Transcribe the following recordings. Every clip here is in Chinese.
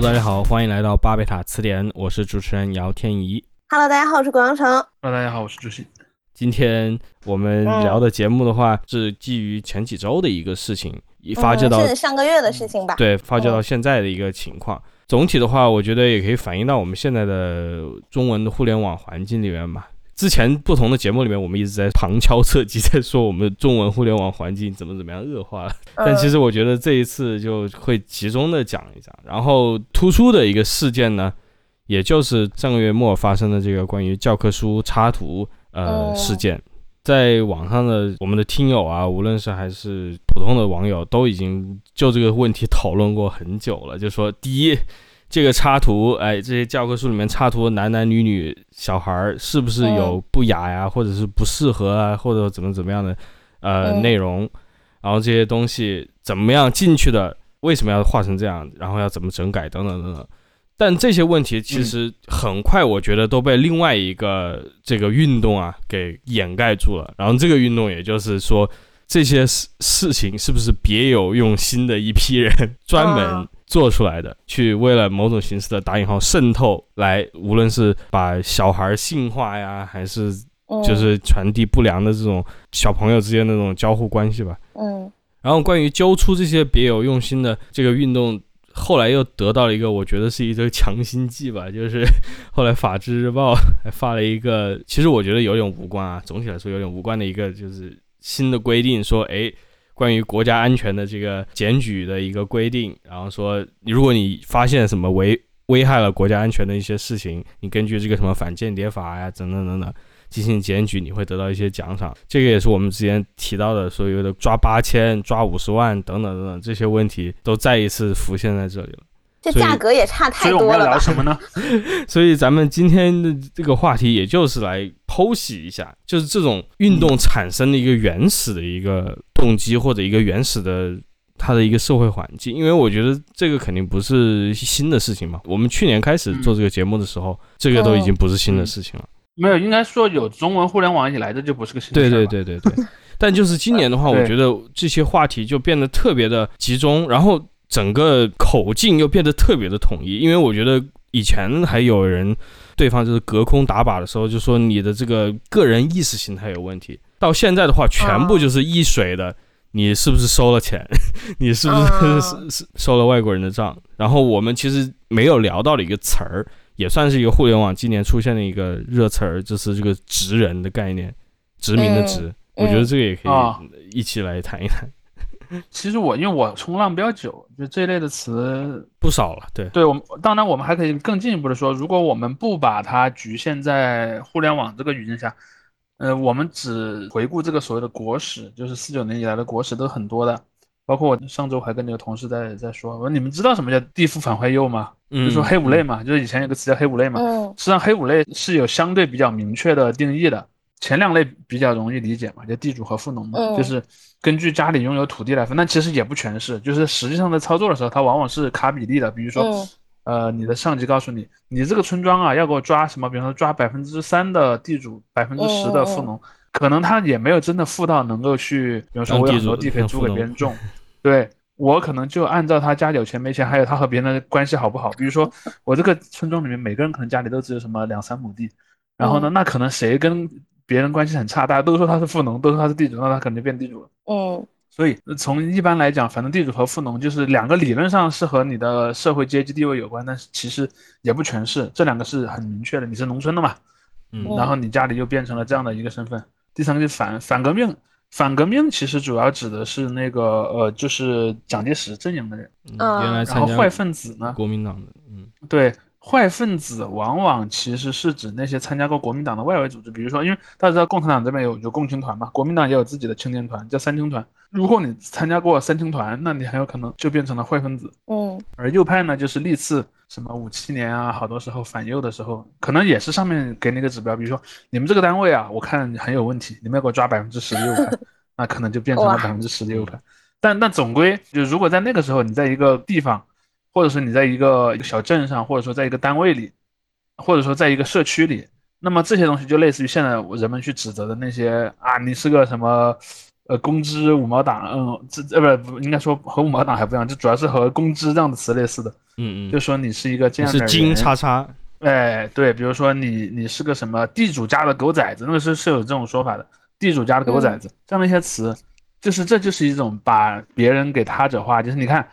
Hello，大家好，欢迎来到巴贝塔词典，我是主持人姚天怡。Hello，大家好，我是郭阳成。Hello，大家好，我是朱熹。今天我们嗯聊的节目的话，是基于前几周的一个事情，一发酵到、嗯、是上个月的事情吧？对发酵到现在的一个情况。总体的话，我觉得也可以反映到我们现在的中文的互联网环境里面吧。之前不同的节目里面，我们一直在旁敲侧击在说我们中文互联网环境怎么怎么样恶化但其实我觉得这一次就会集中的讲一讲。然后突出的一个事件呢，也就是上个月末发生的这个关于教科书插图呃嗯事件。在网上的我们的听友啊，无论是还是普通的网友，都已经就这个问题讨论过很久了。就说第一，这个插图，哎，这些教科书里面插图男男女女小孩儿是不是有不雅呀，或者是不适合啊，或者怎么怎么样的呃嗯。内容，然后这些东西怎么样进去的，为什么要画成这样，然后要怎么整改？等等等等。但这些问题其实很快，我觉得都被另外一个这个运动啊给掩盖住了。然后这个运动也就是说，这些事事情是不是别有用心的一批人专门啊做出来的，去为了某种形式的打引号渗透来，无论是把小孩性化呀，还是嗯就是传递不良的这种小朋友之间的那种交互关系吧。嗯然后关于揪出这些别有用心的这个运动，后来又得到了一个我觉得是一个强心剂吧，就是后来《法制日报》还发了一个，其实我觉得有点无关啊，总体来说有点无关的一个就是新的规定，说哎。关于国家安全的这个检举的一个规定，然后说，如果你发现什么危危害了国家安全的一些事情，你根据这个什么反间谍法呀，等等等等，进行检举，你会得到一些奖赏。这个也是我们之前提到的所有的抓八千、抓五十万等等等等这些问题，都再一次浮现在这里了。这价格也差太所以我们要多了吧？聊什么呢？所以咱们今天的这个话题，也就是来剖析一下，就是这种运动产生的一个原始的一个动机，或者一个原始的它的一个社会环境。因为我觉得这个肯定不是新的事情嘛。我们去年开始做这个节目的时候，这个都已经不是新的事情了。没有，应该说有中文互联网以来，这就不是个新对对对对对。但就是今年的话，我觉得这些话题就变得特别的集中，然后整个口径又变得特别的统一。因为我觉得以前还有人对方就是隔空打靶的时候，就说你的这个个人意识形态有问题，到现在的话，全部就是一水的。你是不是收了钱？你是不是啊 是是收了外国人的账？然后我们其实没有聊到的一个词儿，也算是一个互联网今年出现的一个热词儿，就是这个“职人”的概念，殖民的“殖”。我觉得这个也可啊以一起来谈一谈，其实我因为我冲浪比较久，就这一类的词，不少了。对，对我们当然我们还可以更进一步的说，如果我们不把它局限在互联网这个语境下，呃，我们只回顾这个所谓的国史，就是四九年以来的国史都很多的，包括我上周还跟那个同事在在说，我说你们知道什么叫地富反坏右吗？嗯，就说黑五类嘛，就是以前有个词叫黑五类嘛，嗯实际上黑五类是有相对比较明确的定义的，前两类比较容易理解嘛，就地主和富农嘛，嗯就是根据家里拥有土地来分，但其实也不全是，就是实际上在操作的时候，它往往是卡比例的，比如说。嗯呃，你的上级告诉你，你这个村庄啊，要给我抓什么？比如说抓百分之三的地主，百分之十的富农，可能他也没有真的富到能够去，比如说我有很多地可以租给别人 种，对我可能就按照他家里有钱没钱，还有他和别人的关系好不好。比如说我这个村庄里面每个人可能家里都只有什么两三亩地，然后呢，那可能谁跟别人关系很差，大家都说他是富农，都说他是地主，那他肯定变地主了。嗯所以从一般来讲，反正地主和富农就是两个理论上是和你的社会阶级地位有关，但是其实也不全是，这两个是很明确的。你是农村的嘛，嗯然后你家里又变成了这样的一个身份。第三个就是反反革命，反革命其实主要指的是那个呃，就是蒋介石阵营的人，嗯啊原来然后坏分子呢，国民党的，嗯对，坏分子往往其实是指那些参加过国民党的外围组织，比如说，因为大家知道共产党这边有有共青团嘛，国民党也有自己的青年团，叫三青团。如果你参加过三青团，那你很有可能就变成了坏分子。嗯而右派呢，就是历次什么五七年啊，好多时候反右的时候，可能也是上面给你个指标，比如说你们这个单位啊，我看很有问题，你们要给我抓百分之十的右派，那可能就变成了哇百分之十的右派。但但总归就如果在那个时候，你在一个地方，或者是你在一个小镇上，或者说在一个单位里，或者说在一个社区里，那么这些东西就类似于现在人们去指责的那些啊，你是个什么呃公知五毛党，嗯，这呃不不应该说和五毛党还不一样，就主要是和公知这样的词类似的，嗯嗯，就说你是一个这样的人，是金叉叉，哎对，比如说你你是个什么地主家的狗崽子，那个是是有这种说法的，地主家的狗崽子、这样的一些词，就是这就是一种把别人给他者化，就是你看。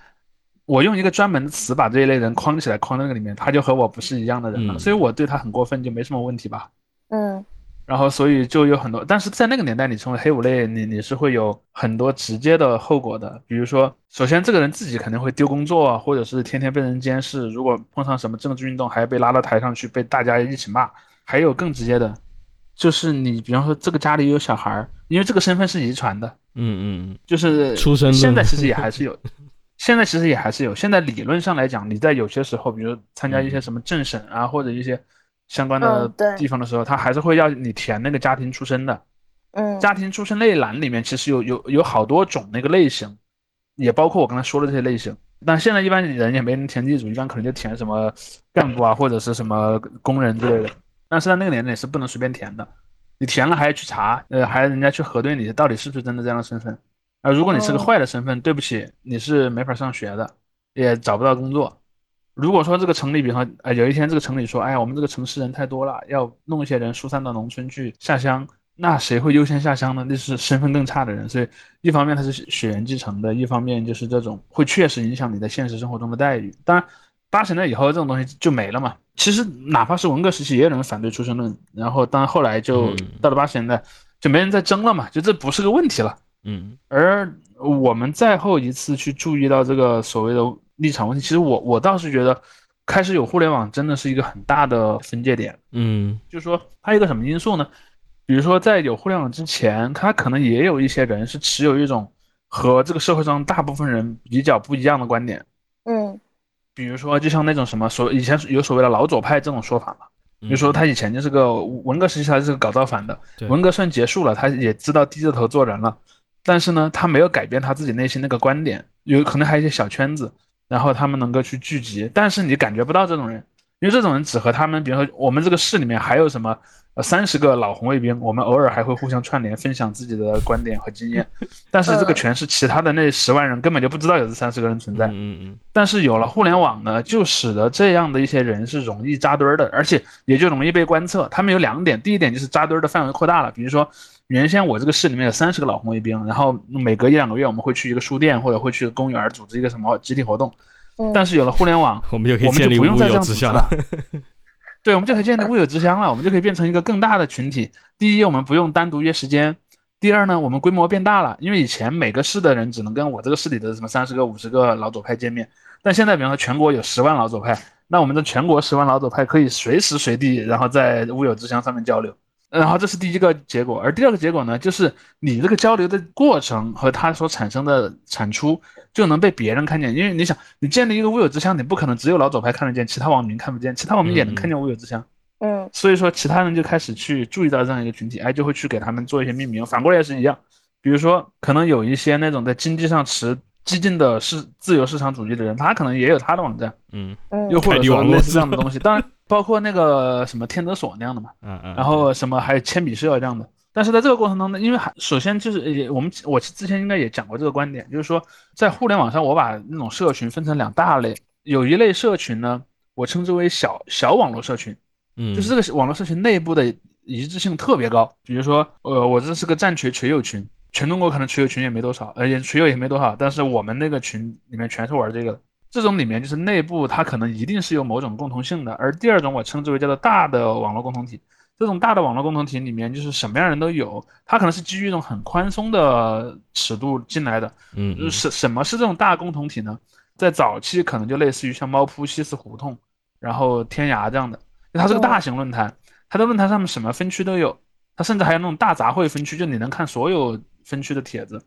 我用一个专门的词把这一类人框起来，框在那个里面，他就和我不是一样的人了，嗯所以我对他很过分就没什么问题吧。嗯然后所以就有很多，但是在那个年代，你成为黑五类，你你是会有很多直接的后果的，比如说，首先这个人自己肯定会丢工作啊，或者是天天被人监视，如果碰上什么政治运动，还要被拉到台上去被大家一起骂。还有更直接的，就是你比方说这个家里有小孩儿，因为这个身份是遗传的，嗯嗯就是出生现在其实也还是有，现在其实也还是有。现在理论上来讲，你在有些时候，比如参加一些什么政审啊，或者一些相关的地方的时候，他还是会要你填那个家庭出身的。嗯家庭出身类栏里面其实有有有好多种那个类型，也包括我刚才说的这些类型。但现在一般人也没人填地主，一般可能就填什么干部啊，或者是什么工人之类的。但是在那个年代是不能随便填的，你填了还要去查，呃，还要人家去核对你到底是不是真的这样的身份。啊，如果你是个哦坏的身份，对不起，你是没法上学的，也找不到工作。如果说这个城里，比方啊，呃，有一天这个城里说，哎呀，我们这个城市人太多了，要弄一些人疏散到农村去下乡，那谁会优先下乡呢？那是身份更差的人。所以，一方面它是血缘继承的，一方面就是这种会确实影响你在现实生活中的待遇。当然，八十年代以后这种东西就没了嘛。其实哪怕是文革时期，也有人反对出生论，然后当然后来就嗯到了八十年代，就没人再争了嘛，就这不是个问题了。嗯。而我们再后一次去注意到这个所谓的立场问题，其实我我倒是觉得，开始有互联网真的是一个很大的分界点。嗯。就是说，它有一个什么因素呢？比如说，在有互联网之前，它可能也有一些人是持有一种和这个社会上大部分人比较不一样的观点。嗯。比如说，就像那种什么所以前有所谓的老左派这种说法嘛，嗯，比如说他以前就是个文革时期他是个搞造反的，对。文革算结束了，他也知道低着头做人了，但是呢，他没有改变他自己内心那个观点，有可能还有一些小圈子，然后他们能够去聚集，但是你感觉不到这种人，因为这种人只和他们，比如说我们这个市里面还有什么呃三十个老红卫兵，我们偶尔还会互相串联，分享自己的观点和经验，但是这个全是其他的那十万人根本就不知道有这三十个人存在，嗯嗯。但是有了互联网呢，就使得这样的一些人是容易扎堆儿的，而且也就容易被观测。他们有两点，第一点就是扎堆儿的范围扩大了，比如说原先我这个市里面有三十个老红卫兵，然后每隔一两个月我们会去一个书店或者会去公园组织一个什么集体活动，嗯，但是有了互联网，我们就可以我们就建立乌不用再这有之乡了。对，我们就可以建立物有之乡了，我们就可以变成一个更大的群体。第一，我们不用单独约时间；第二呢，我们规模变大了，因为以前每个市的人只能跟我这个市里的什么三十个、五十个老左派见面，但现在比方说全国有十万老左派，那我们的全国十万老左派可以随时随地，然后在物有之乡上面交流。然后这是第一个结果，而第二个结果呢，就是你这个交流的过程和它所产生的产出就能被别人看见，因为你想，你建立一个乌有之乡，你不可能只有老左派看得见，其他网民看不见，其他网民也能看见乌有之乡，嗯。所以说其他人就开始去注意到这样一个群体，哎，就会去给他们做一些命名，反过来也是一样，比如说可能有一些那种在经济上持激进的市自由市场主义的人，他可能也有他的网站，嗯嗯又或者说类似这样的东西，当然包括那个什么天德所那样的嘛。嗯嗯，然后什么还有铅笔社这样的。但是在这个过程当中呢，因为还首先就是也我们我之前应该也讲过这个观点，就是说在互联网上，我把那种社群分成两大类，有一类社群呢，我称之为小小网络社群，嗯就是这个网络社群内部的一致性特别高。比如说，呃，我这是个战锤锤友群，全中国可能群友群也没多少，而且群友也没多少，但是我们那个群里面全是玩这个的。这种里面就是内部它可能一定是有某种共同性的，而第二种我称之为叫做大的网络共同体。这种大的网络共同体里面就是什么样人都有，它可能是基于一种很宽松的尺度进来的。嗯嗯什什么是这种大共同体呢？在早期可能就类似于像猫扑、西四胡同，然后天涯这样的，它是个大型论坛，它的论坛上面什么分区都有，它甚至还有那种大杂烩分区，就你能看所有分区的帖子。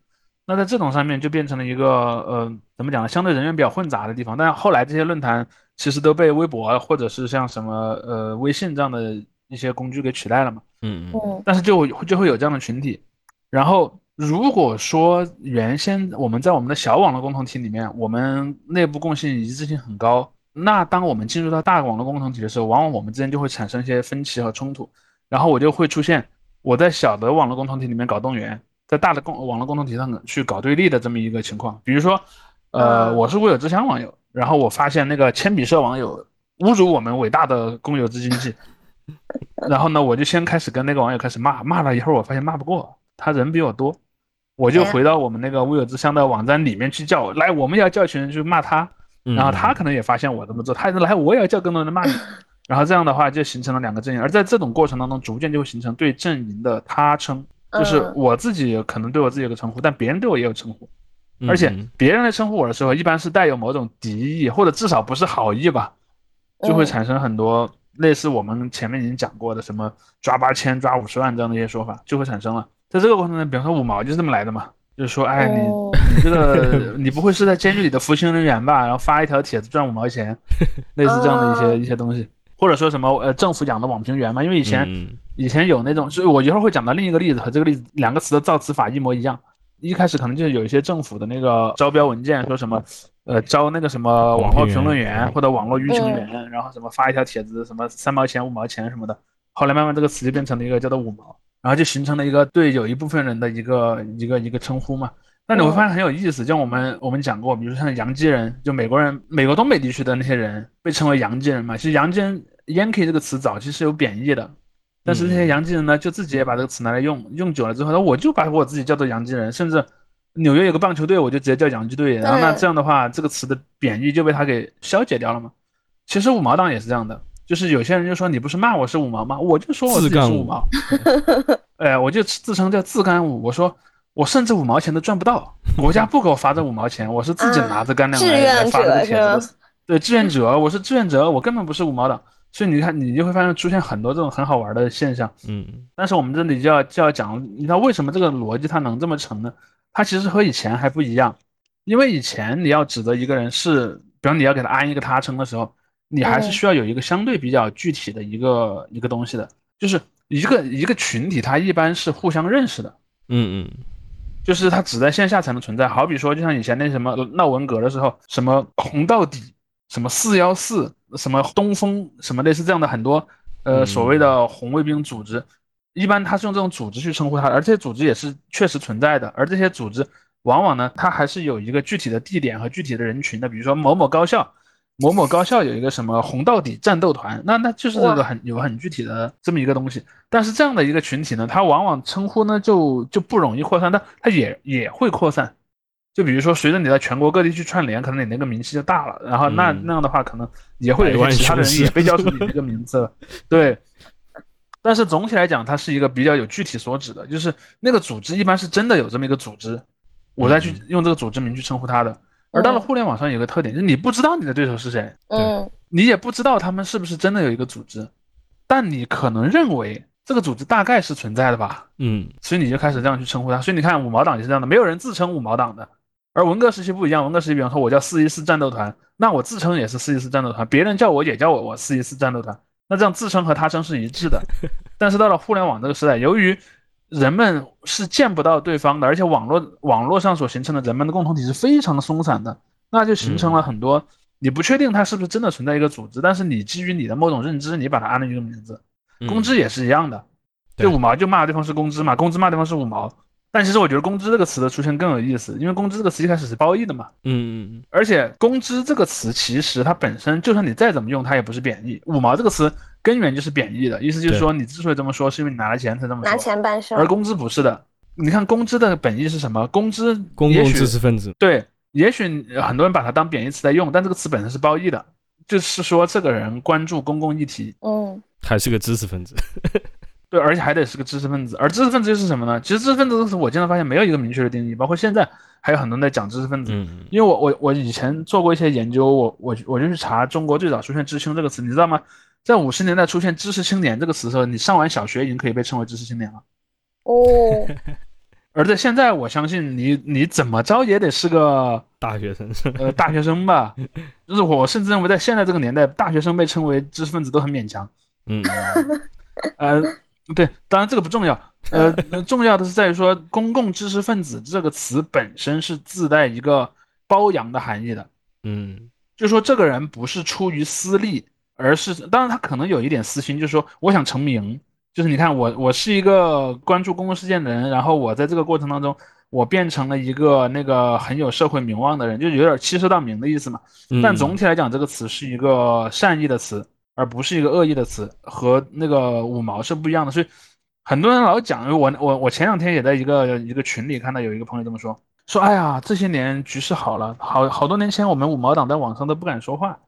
那在这种上面就变成了一个呃，怎么讲呢？相对人员比较混杂的地方。但是后来这些论坛其实都被微博或者是像什么呃微信这样的一些工具给取代了嘛。嗯嗯嗯但是就就会有这样的群体。然后如果说原先我们在我们的小网络共同体里面，我们内部共性一致性很高，那当我们进入到大网络共同体的时候，往往我们之间就会产生一些分歧和冲突，然后我就会出现我在小的网络共同体里面搞动员，在大的共网络共同体上去搞对立的这么一个情况。比如说，呃，嗯。我是微友之乡网友，然后我发现那个铅笔社网友侮辱我们伟大的公有制经济，然后呢，我就先开始跟那个网友开始骂，骂了一会儿，我发现骂不过，他人比我多，我就回到我们那个乌有之乡的网站里面去叫，来，我们要叫群人去骂他，嗯。然后他可能也发现我这么做，他说来我也要叫更多人骂你，然后这样的话就形成了两个阵营，而在这种过程当中，逐渐就会形成对阵营的他称，就是嗯。我自己可能对我自己有个称呼，但别人对我也有称呼，而且嗯。别人来称呼我的时候，一般是带有某种敌意，或者至少不是好意吧，就会嗯产生很多类似我们前面已经讲过的什么抓八千、抓五十万这样的一些说法，就会产生了。在这个过程中，比方说五毛就是这么来的嘛，就是说，哎，你哦你这个 你不会是在监狱里的服刑人员吧？然后发一条帖子赚五毛钱，类似这样的一些哦一些东西，或者说什么呃政府养的网评员嘛，因为以前嗯以前有那种，就是我一会儿会讲到另一个例子，和这个例子两个词的造词法一模一样。一开始可能就是有一些政府的那个招标文件说什么，呃，招那个什么网络评论员或者网络舆情员，然后什么发一条帖子什么三毛钱五毛钱什么的，后来慢慢这个词就变成了一个叫做五毛，然后就形成了一个对有一部分人的一个一个一个称呼嘛。那你会发现很有意思，就我们我们讲过，比如说像洋基人，就美国人，美国东北地区的那些人被称为洋基人嘛。其实洋基人 Yankee 这个词早期是有贬义的，但是那些洋基人呢，就自己也把这个词拿来用，用久了之后，那我就把我自己叫做洋基人，甚至纽约有个棒球队，我就直接叫洋基队。然后那这样的话，这个词的贬义就被他给消解掉了嘛。其实五毛党也是这样的，就是有些人就说你不是骂我是五毛吗？我就说我自己是五毛，哎，我就自称叫自干五，我说。我甚至五毛钱都赚不到，国家不给我发这五毛钱，我是自己拿着干粮志来来发这个钱。对，志愿者，我是志愿者，我根本不是五毛党。所以你看，你就会发现出现很多这种很好玩的现象。嗯但是我们这里就要就要讲，你知道为什么这个逻辑它能这么成呢？它其实和以前还不一样，因为以前你要指责一个人是，比方你要给他安一个他称的时候，你还是嗯需要有一个相对比较具体的一个一个东西的，就是一个一个群体，它一般是互相认识的。嗯嗯就是它只在线下才能存在。好比说，就像以前那什么闹文革的时候，什么红到底，什么四幺四，什么东风，什么类似这样的很多呃嗯所谓的红卫兵组织，一般他是用这种组织去称呼它，而这些组织也是确实存在的。而这些组织往往呢，它还是有一个具体的地点和具体的人群的，比如说某某高校。某某高校有一个什么红到底战斗团，那那就是这个很有很具体的这么一个东西。但是这样的一个群体呢，它往往称呼呢就就不容易扩散，但它也也会扩散。就比如说，随着你在全国各地去串联，可能你那个名气就大了，然后那嗯那样的话，可能也会有一些其他的人也被叫出你这个名字了。对，但是总体来讲，它是一个比较有具体所指的，就是那个组织一般是真的有这么一个组织，我再去嗯用这个组织名去称呼它的。而到了嗯互联网上，有个特点就是你不知道你的对手是谁，嗯你也不知道他们是不是真的有一个组织，但你可能认为这个组织大概是存在的吧，嗯所以你就开始这样去称呼它。所以你看五毛党也是这样的，没有人自称五毛党的。而文革时期不一样，文革时期，比方说我叫四一四战斗团，那我自称也是四一四战斗团，别人叫我也叫我我四一四战斗团，那这样自称和他称是一致的。但是到了互联网这个时代，由于人们是见不到对方的，而且网络网络上所形成的人们的共同体是非常松散的，那就形成了很多你不确定它是不是真的存在一个组织，但是你基于你的某种认知，你把它安了一个名字。工资也是一样的，对就五毛就骂对方是工资嘛，工资骂对方是五毛。但其实我觉得“工资”这个词的出现更有意思，因为“工资”这个词一开始是褒义的嘛，嗯嗯而且“工资”这个词其实它本身就算你再怎么用，它也不是贬义。五毛这个词根源就是贬义的，意思就是说你之所以这么说，是因为你拿了钱才这么拿说。钱办事而。工资不是的，你看工资的本意是什么？工资公共知识分子，对，也许很多人把它当贬义词在用，但这个词本身是褒义的，就是说这个人关注公共议题，嗯还是个知识分子。对，而且还得是个知识分子。而知识分子又是什么呢？其实知识分子这个词我经常发现没有一个明确的定义，包括现在还有很多人在讲知识分子。嗯因为我我我以前做过一些研究，我我我就去查中国最早出现“知青”这个词，你知道吗？在五十年代出现“知识青年”这个词的时候，你上完小学已经可以被称为知识青年了。哦，而在现在，我相信你你怎么着也得是个大学生，呃大学生吧。就是我甚至认为，在现在这个年代，大学生被称为知识分子都很勉强。嗯 呃，对，当然这个不重要，呃，重要的是在于说，公共知识分子这个词本身是自带一个褒扬的含义的，嗯。就说这个人不是出于私利，而是当然他可能有一点私心，就是说我想成名，就是你看我我是一个关注公共事件的人，然后我在这个过程当中，我变成了一个那个很有社会名望的人，就有点欺世盗名的意思嘛。但总体来讲，这个词是一个善意的词，而不是一个恶意的词，和那个五毛是不一样的。所以很多人老讲，我我我前两天也在一个一个群里看到有一个朋友这么说，说哎呀，这些年局势好了，好好多年前我们五毛党在网上都不敢说话。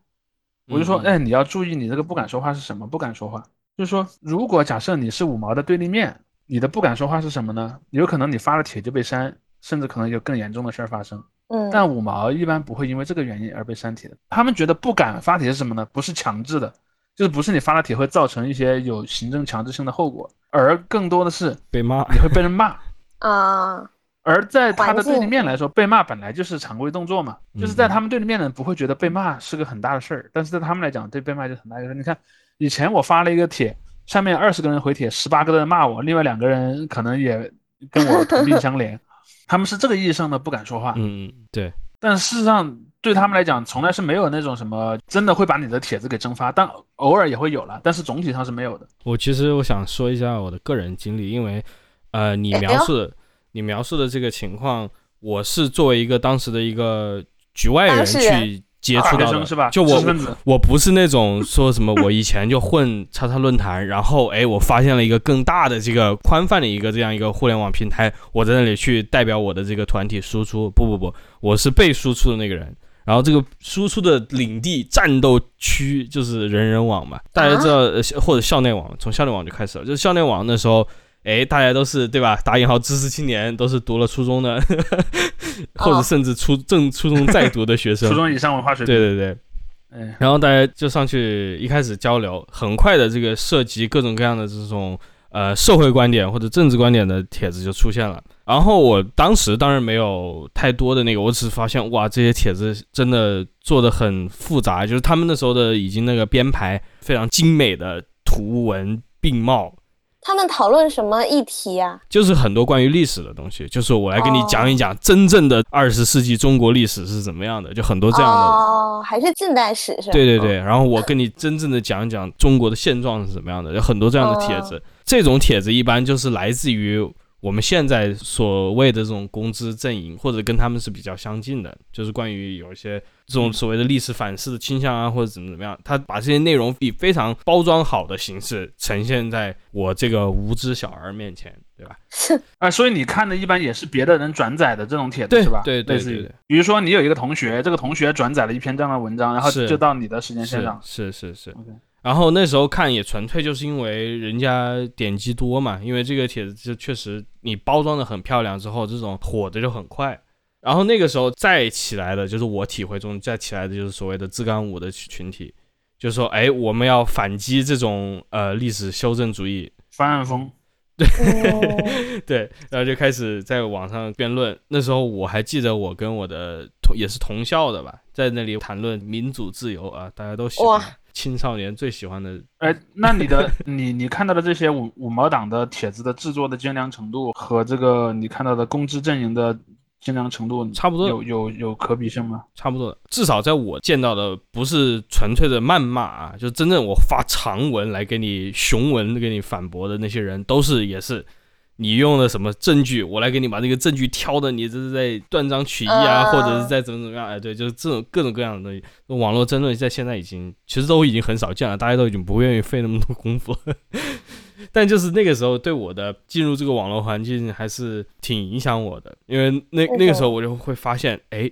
我就说，哎，你要注意，你这个不敢说话是什么？不敢说话，就是说，如果假设你是五毛的对立面，你的不敢说话是什么呢？有可能你发了帖就被删，甚至可能有更严重的事儿发生。嗯，但五毛一般不会因为这个原因而被删帖的。他们觉得不敢发帖是什么呢？不是强制的，就是不是你发了帖会造成一些有行政强制性的后果，而更多的是被骂，你会被人骂 啊。而在他的对立面来说，被骂本来就是常规动作嘛，就是在他们对立面的人不会觉得被骂是个很大的事儿，但是在他们来讲，对被骂就很大一个事儿。你看，以前我发了一个帖，下面二十个人回帖，十八个人骂我，另外两个人可能也跟我同病相怜，他们是这个意义上的不敢说话。嗯嗯，对。但事实上，对他们来讲，从来是没有那种什么真的会把你的帖子给蒸发，但偶尔也会有了，但是总体上是没有的。我其实我想说一下我的个人经历，因为，呃，你描述的。你描述的这个情况，我是作为一个当时的一个局外人去接触到的，是吧？就我我不是那种说什么我以前就混叉叉论坛，然后哎，我发现了一个更大的这个宽泛的一个这样一个互联网平台，我在那里去代表我的这个团体输出。不不不，我是被输出的那个人。然后这个输出的领地战斗区就是人人网嘛，大家知道或者校内网，从校内网就开始了，就是校内网那时候。哎，大家都是对吧？打引号知识青年，都是读了初中的，或者甚至初正初中在读的学生，初中以上文化水平。对对对，嗯，然后大家就上去一开始交流，很快的这个涉及各种各样的这种呃社会观点或者政治观点的帖子就出现了。然后我当时当然没有太多的那个，我只是发现哇，这些帖子真的做的很复杂，就是他们那时候的已经那个编排非常精美的图文并茂。他们讨论什么议题啊？就是很多关于历史的东西，就是我来跟你讲一讲真正的二十世纪中国历史是怎么样的，就很多这样的哦，还是近代史是吧？对对对，然后我跟你真正的讲一讲中国的现状是怎么样的，有很多这样的帖子，这种帖子一般就是来自于。我们现在所谓的这种工资阵营，或者跟他们是比较相近的，就是关于有一些这种所谓的历史反思的倾向啊，或者怎么怎么样，他把这些内容以非常包装好的形式呈现在我这个无知小儿面前，对吧？啊，所以你看的一般也是别的人转载的这种帖子，是吧？对对对。比如说你有一个同学，这个同学转载了一篇这样的文章，然后就到你的时间线上。是是是。然后那时候看也纯粹就是因为人家点击多嘛，因为这个帖子就确实你包装的很漂亮之后，这种火的就很快。然后那个时候再起来的就是我体会中再起来的就是所谓的自干五的群体，就是说哎我们要反击这种呃历史修正主义翻案风，对 对，然后就开始在网上辩论。那时候我还记得我跟我的同也是同校的吧，在那里谈论民主自由啊，大家都喜欢。青少年最喜欢的，哎，那你的 你你看到的这些五五毛党的帖子的制作的精良程度和这个你看到的公知阵营的精良程度差不多，有有有可比性吗？差不多，至少在我见到的不是纯粹的谩骂啊，就真正我发长文来给你雄文给你反驳的那些人，都是也是。你用了什么证据？我来给你把这个证据挑的，你这是在断章取义啊，或者是在怎么怎么样？哎，对，就是这种各种各样的东西。网络争论在现在已经其实都已经很少见了，大家都已经不愿意费那么多功夫。但就是那个时候对我的进入这个网络环境还是挺影响我的，因为那那个时候我就会发现，哎。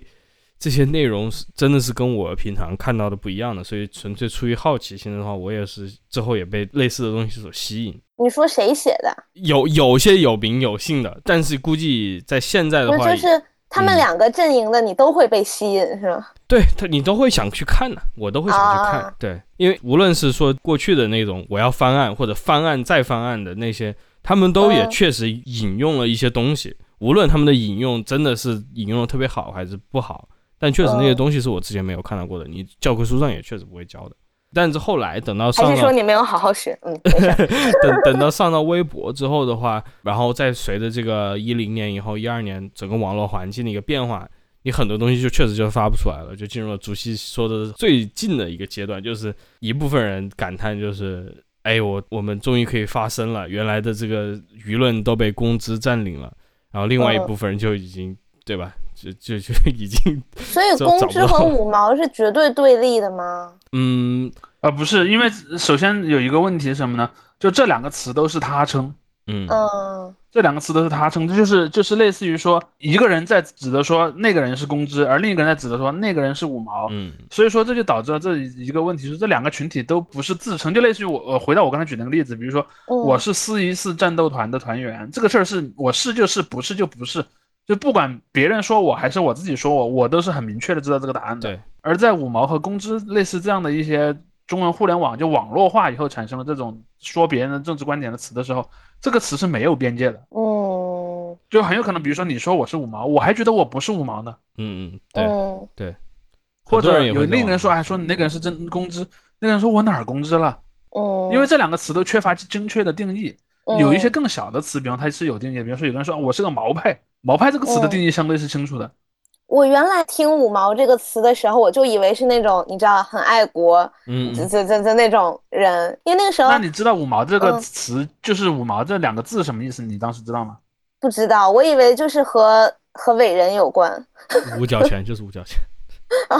这些内容是真的是跟我平常看到的不一样的，所以纯粹出于好奇心的话，我也是之后也被类似的东西所吸引。你说谁写的？有有些有名有姓的，但是估计在现在的话，就是他们两个阵营的，你都会被吸引，是吗？对他，你都会想去看的，我都会想去看。对，因为无论是说过去的那种我要翻案或者翻案再翻案的那些，他们都也确实引用了一些东西，无论他们的引用真的是引用的特别好还是不好。但确实那些东西是我之前没有看到过的，你教科书上也确实不会教的。但是后来等到上，还是说你没有好好学？嗯，等等到上到微博之后的话，然后再随着这个一零年以后、一二年整个网络环境的一个变化，你很多东西就确实就发不出来了，就进入了主席说的最近的一个阶段，就是一部分人感叹就是哎，我我们终于可以发声了，原来的这个舆论都被工资占领了，然后另外一部分人就已经对吧？就 就就已经，所以公知和五毛是绝对对立的吗？嗯，啊不是，因为首先有一个问题是什么呢？就这两个词都是他称，嗯嗯，这两个词都是他称，这就是就是类似于说一个人在指的说那个人是公知，而另一个人在指的说那个人是五毛，嗯，所以说这就导致了这一个问题是这两个群体都不是自称，就类似于我我回到我刚才举那个例子，比如说我是四一四战斗团的团员，这个事儿是我是就是不是就不是。就不管别人说我还是我自己说我，我都是很明确的知道这个答案的。对。而在五毛和公知类似这样的一些中文互联网就网络化以后产生了这种说别人的政治观点的词的时候，这个词是没有边界的。哦。就很有可能，比如说你说我是五毛，我还觉得我不是五毛呢。嗯嗯，对对。或者有另一个人说，还说你那个人是真工资，那个人说我哪儿公知了？哦。因为这两个词都缺乏精确的定义。有一些更小的词，比方它是有定义，比如说有个人说我是个毛派。毛派这个词的定义相对是清楚的。我原来听“五毛”这个词的时候，我就以为是那种你知道很爱国，嗯，这这这这那种人。因为那个时候，那你知道“五毛”这个词就是“五毛”这两个字什么意思？你当时知道吗？不知道，我以为就是和 和伟人有关。五角钱就是五角钱。哦，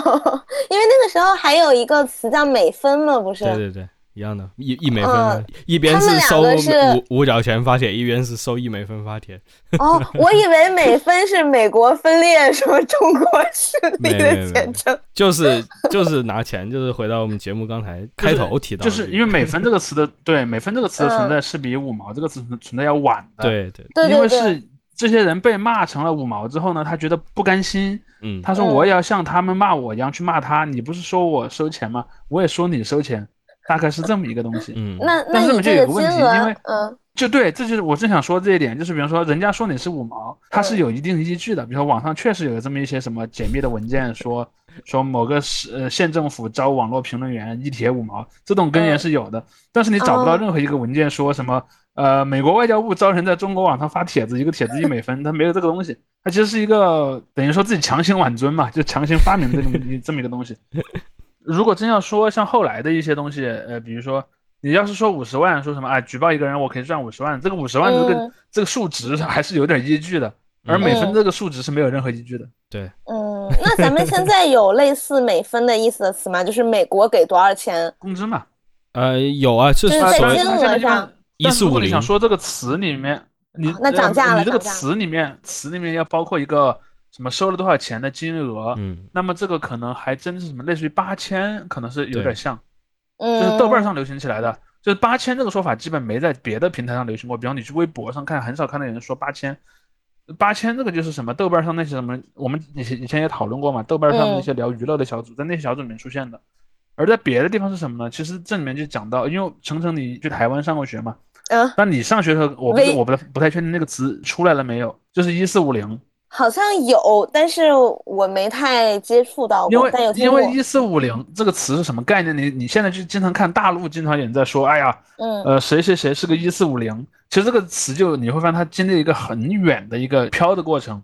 因为那个时候还有一个词叫美分嘛，不是？对对对。一样的，一一美分，一边是收五五角钱发帖，一边是收一美分发帖。哦，我以为美分是美国分裂什么中国势力的简称，就是就是拿钱，就是回到我们节目刚才开头提到，就是因为美分这个词的对美分这个词的存在是比五毛这个词存在要晚的，对对，因为是这些人被骂成了五毛之后呢，他觉得不甘心，嗯，他说我也要像他们骂我一样去骂他，你不是说我收钱吗？我也说你收钱。大概是这么一个东西，嗯，那但是就有个问题，因为嗯，就对，这就是我正想说这一点，就是比方说，人家说你是五毛，它是有一定依据的，比如说网上确实有这么一些什么解密的文件，说 说某个市呃县政府招网络评论员一帖五毛，这种根源是有的，但是你找不到任何一个文件说什么呃美国外交部招人在中国网上发帖子，一个帖子一美分，它没有这个东西，它其实是一个等于说自己强行挽尊嘛，就强行发明这么 这么一个东西。如果真要说像后来的一些东西，呃，比如说你要是说五十万，说什么啊，举报一个人我可以赚五十万，这个五十万这个这个数值还是有点依据的，而美分这个数值是没有任何依据的。对，嗯，那咱们现在有类似美分的意思的词吗？就是美国给多少钱工资嘛？呃，有啊，就是在金额上。一四五零。你想说这个词里面，你那涨价了，你这个词里面词里面要包括一个。什么收了多少钱的金额？嗯，那么这个可能还真是什么，类似于八千，可能是有点像，嗯，就是豆瓣上流行起来的，就是八千这个说法基本没在别的平台上流行过。比方你去微博上看，很少看到有人说八千，八千这个就是什么豆瓣上那些什么，我们以前以前也讨论过嘛，豆瓣上的那些聊娱乐的小组，在那些小组里面出现的。而在别的地方是什么呢？其实这里面就讲到，因为程程你去台湾上过学嘛，嗯，那你上学的时候，我不我不不太确定那个词出来了没有，就是一四五零。好像有，但是我没太接触到过。因为因为一四五零这个词是什么概念？你你现在就经常看大陆，经常有人在说，哎呀，嗯，呃，谁谁谁是个一四五零。其实这个词就你会发现，它经历一个很远的一个飘的过程。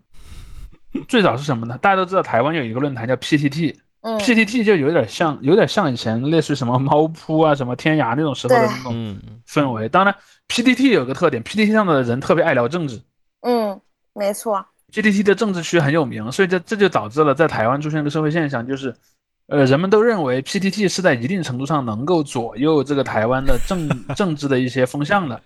最早是什么呢？大家都知道，台湾有一个论坛叫 PTT，嗯，PTT 就有点像，有点像以前类似于什么猫扑啊、什么天涯那种时候的那种氛围。当然，PTT 有个特点，PTT 上的人特别爱聊政治。嗯，没错。GDT 的政治区很有名，所以这这就导致了在台湾出现一个社会现象，就是，呃，人们都认为 PTT 是在一定程度上能够左右这个台湾的政 政治的一些风向的。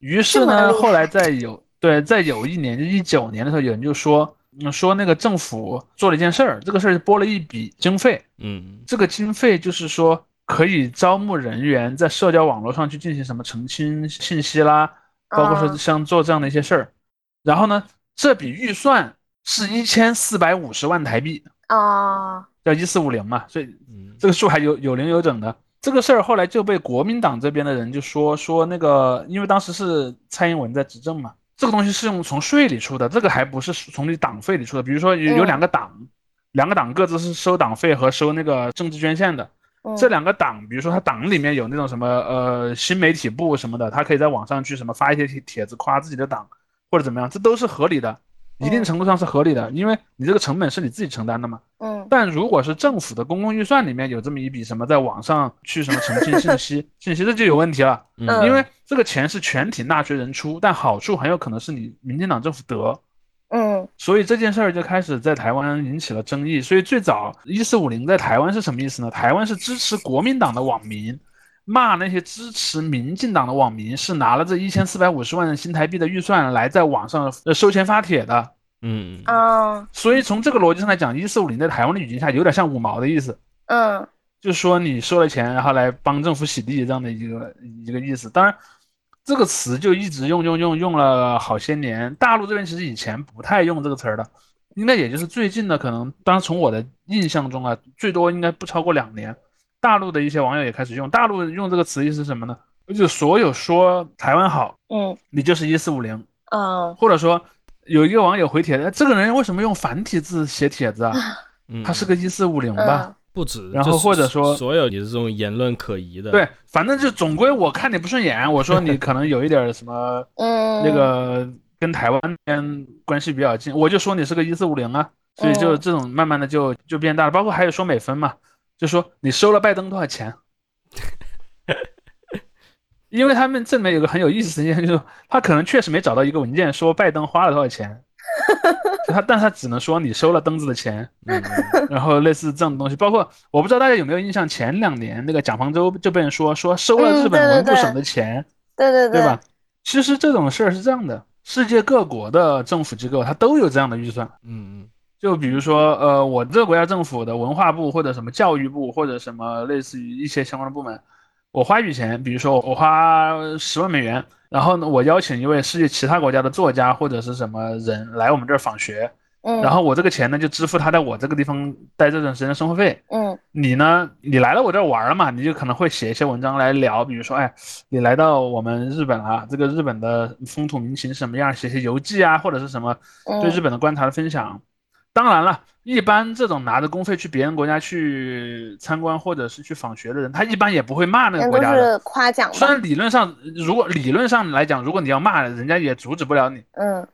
于是呢，后来在有对在有一年就一九年的时候，有人就说，说那个政府做了一件事儿，这个事儿拨了一笔经费，嗯，这个经费就是说可以招募人员在社交网络上去进行什么澄清信息啦，包括说像做这样的一些事儿，然后呢。这笔预算是一千四百五十万台币啊，叫一四五零嘛，所以这个数还有有零有整的。这个事儿后来就被国民党这边的人就说说那个，因为当时是蔡英文在执政嘛，这个东西是用从税里出的，这个还不是从你党费里出的。比如说有有两个党，两个党各自是收党费和收那个政治捐献的，这两个党，比如说他党里面有那种什么呃新媒体部什么的，他可以在网上去什么发一些帖子夸自己的党。或者怎么样，这都是合理的，一定程度上是合理的，因为你这个成本是你自己承担的嘛。嗯但如果是政府的公共预算里面有这么一笔什么在网上去什么澄清信息，信息这就有问题了，嗯因为这个钱是全体纳税人出，但好处很有可能是你民进党政府得，嗯所以这件事儿就开始在台湾引起了争议。所以最早一四五零在台湾是什么意思呢？台湾是支持国民党的网民。骂那些支持民进党的网民是拿了这一千四百五十万新台币的预算来在网上呃收钱发帖的，嗯啊所以从这个逻辑上来讲，一四五零在台湾的语境下有点像五毛的意思，嗯。就是说你收了钱，然后来帮政府洗地这样的一个一个意思。当然，这个词就一直用用用用了好些年。大陆这边其实以前不太用这个词儿的，应该也就是最近的，可能当然从我的印象中啊，最多应该不超过两年，大陆的一些网友也开始用。大陆用这个词意思是什么呢？就所有说台湾好，嗯你就是一四五零，嗯或者说有一个网友回帖，哎这个人为什么用繁体字写帖子啊？嗯，他是个一四五零吧？嗯不止，然后或者说所有你这种言论可疑的，对，反正就总归我看你不顺眼，我说 你可能有一点什么嗯，那个跟台湾那边关系比较近，我就说你是个一四五零啊，所以就嗯这种慢慢的就就变大了，包括还有说美分嘛，就说你收了拜登多少钱。因为他们这里面有个很有意思的现象，就是他可能确实没找到一个文件说拜登花了多少钱，就他，但他只能说你收了登子的钱，嗯，嗯 然后类似这样的东西，包括我不知道大家有没有印象，前两年那个蒋方舟就被人说说收了日本文部省的钱，对对对对吧？？其实这种事儿是这样的，世界各国的政府机构它都有这样的预算。嗯嗯就比如说，呃，我这个国家政府的文化部或者什么教育部或者什么类似于一些相关的部门，我花一笔钱，比如说我花十万美元，然后呢，我邀请一位世界其他国家的作家或者是什么人来我们这儿访学，嗯，然后我这个钱呢就支付他在我这个地方待这段时间的生活费。嗯你呢，你来了我这儿玩了嘛，你就可能会写一些文章来聊，比如说，哎，你来到我们日本了，这个日本的风土民情是什么样，写些游记啊，或者是什么对日嗯本的观察的分享。当然了，一般这种拿着公费去别人国家去参观或者是去访学的人，他一般也不会骂那个国家的。是夸奖虽？然理论上，如果理论上来讲，如果你要骂，人家也阻止不了你。嗯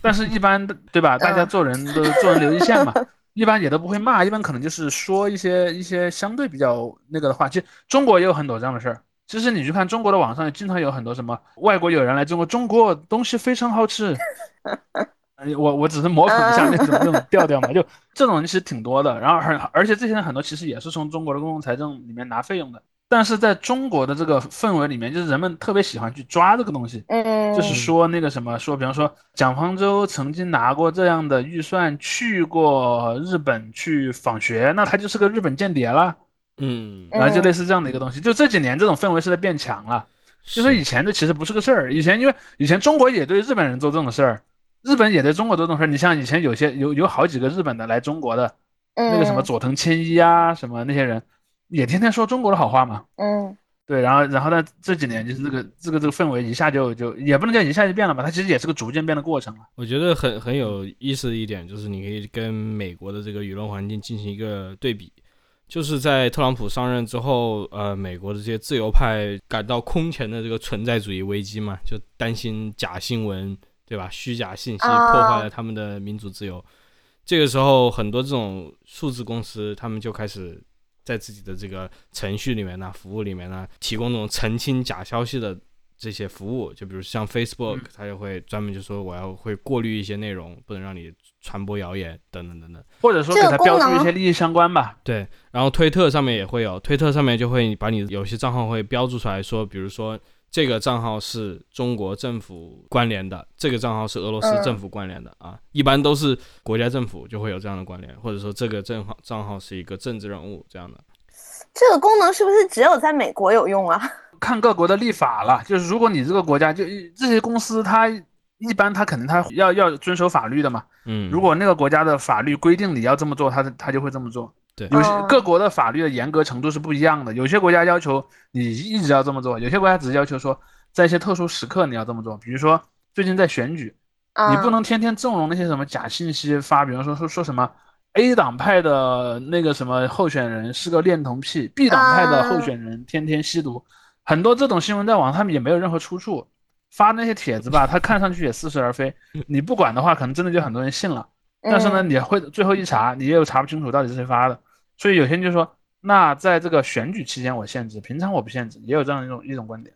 但是，一般对吧？大家嗯做人都做人留一线嘛，一般也都不会骂，一般可能就是说一些一些相对比较那个的话。其实中国也有很多这样的事儿。其实你去看中国的网上，经常有很多什么外国友人来中国，中国东西非常好吃。哎我我只是模仿一下那种那种调调嘛，就这种其实挺多的。然后而而且这些人很多其实也是从中国的公共财政里面拿费用的。但是在中国的这个氛围里面，就是人们特别喜欢去抓这个东西。嗯，就是说那个什么，说比方说蒋方舟曾经拿过这样的预算去过日本去访学，那他就是个日本间谍了，嗯，然后就类似这样的一个东西。就这几年这种氛围是在变强了，就是以前这其实不是个事儿，以前因为以前中国也对日本人做这种事儿，日本也在中国做这种事儿。你像以前有些有有好几个日本的来中国的那个什么嗯佐藤千一啊，什么那些人，也天天说中国的好话嘛。嗯对，然后然后呢，这几年就是这个这个这个氛围一下就就也不能叫一下就变了吧，它其实也是个逐渐变的过程了。我觉得很很有意思的一点就是，你可以跟美国的这个舆论环境进行一个对比。就是在特朗普上任之后，呃，美国的这些自由派感到空前的这个存在主义危机嘛，就担心假新闻，对吧？虚假信息啊破坏了他们的民主自由。这个时候，很多这种数字公司，他们就开始在自己的这个程序里面呢、服务里面呢，提供这种澄清假消息的这些服务。就比如像 Facebook，嗯它就会专门就说我要会过滤一些内容，不能让你传播谣言等等等等。或者说给这个它标注一些利益相关吧。对，然后推特上面也会有，推特上面就会把你有些账号会标注出来说，比如说这个账号是中国政府关联的，这个账号是俄罗斯嗯政府关联的、啊，一般都是国家政府就会有这样的关联，或者说这个账号账号是一个政治人物这样的。这个功能是不是只有在美国有用啊？看各国的立法了，就是如果你这个国家就这些公司，它一般它肯定它要要遵守法律的嘛。嗯，如果那个国家的法律规定你要这么做，它它就会这么做。对有些哦各国的法律的严格程度是不一样的，有些国家要求你一直要这么做，有些国家只是要求说在一些特殊时刻你要这么做。比如说最近在选举，啊，你不能天天纵容那些什么假信息发，比方说说说什么 A 党派的那个什么候选人是个恋童癖，B 党派的候选人天天吸毒，很多这种新闻在网上他们也没有任何出处，发那些帖子吧，他看上去也似是而非，你不管的话，可能真的就很多人信了。但是呢，嗯你会最后一查，你又查不清楚到底是谁发的，所以有些人就说，那在这个选举期间我限制，平常我不限制，也有这样一种一种观点。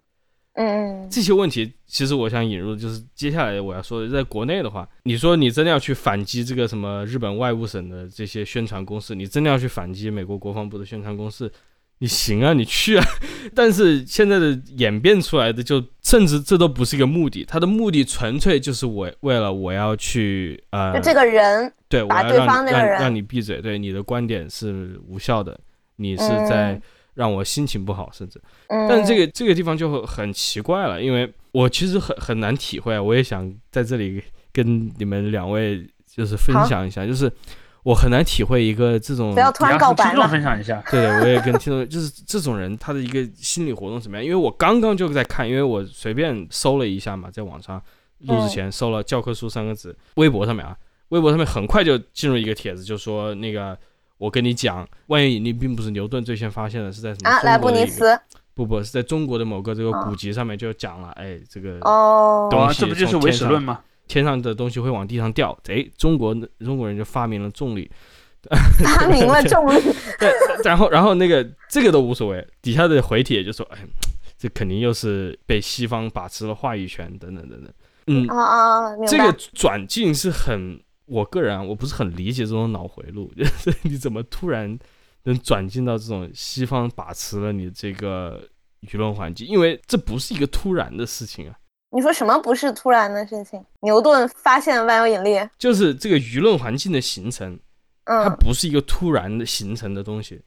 嗯嗯这些问题，其实我想引入，就是接下来我要说的，在国内的话，你说你真的要去反击这个什么日本外务省的这些宣传公司，你真的要去反击美国国防部的宣传攻势，你行啊，你去啊。但是现在的演变出来的就，甚至这都不是一个目的，他的目的纯粹就是我为了我要去呃，就这个人，对，我把对要让让方那个人让你闭嘴，对，你的观点是无效的，你是嗯在让我心情不好，甚至。嗯，但是这个这个地方就很奇怪了，因为我其实很很难体会啊，我也想在这里跟你们两位就是分享一下，就是我很难体会一个这种不，要突你然要跟听众告白嘛，分享一下，对，我也跟听众 就是这种人他的一个心理活动怎么样？因为我刚刚就在看，因为我随便搜了一下嘛，在网上录之前搜了教科书三个字，微博上面啊，微博上面很快就进入一个帖子，就说那个。我跟你讲，万有引力并不是牛顿最先发现的，是在什么莱布尼茨，不不是在中国的某个这个哦古籍上面就讲了，哎，这个哦，啊，东西这不就是唯史论吗？天上的东西会往地上掉，哎，中国中国人就发明了重力，发明了重力，对，然后然后那个这个都无所谓，底下的回帖就说，哎，这肯定又是被西方把持了话语权，等等等等，嗯，啊啊，这个转进是很，我个人啊，我不是很理解这种脑回路，就 是你怎么突然能转进到这种西方把持了你这个舆论环境？因为这不是一个突然的事情啊，你说什么不是突然的事情？牛顿发现万有引力，就是这个舆论环境的形成，它嗯不是一个突然的形成的东西。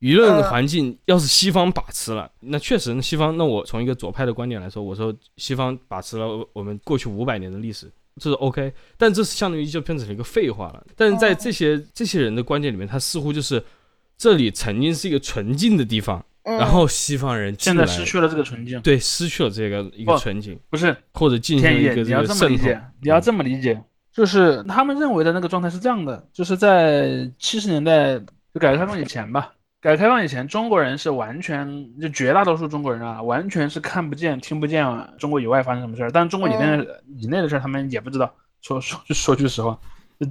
舆论环境要是西方把持了，那确实西方。那我从一个左派的观点来说，我说西方把持了我们过去五百年的历史，这是 OK。但这是相当于就变成了一个废话了。但是在这些这些人的观点里面，他似乎就是这里曾经是一个纯净的地方，嗯，然后西方人现在失去了这个纯净。对失去了这个一个纯净，不是或者进行一个你要这么理解，。你要这么理解，就是他们认为的那个状态是这样的，就是在七十年代就改革开放以前吧，改革开放以前，中国人是完全就绝大多数中国人啊，完全是看不见、听不见啊中国以外发生什么事儿，但是中国以内的、以内的事儿他们也不知道。说说说句实话，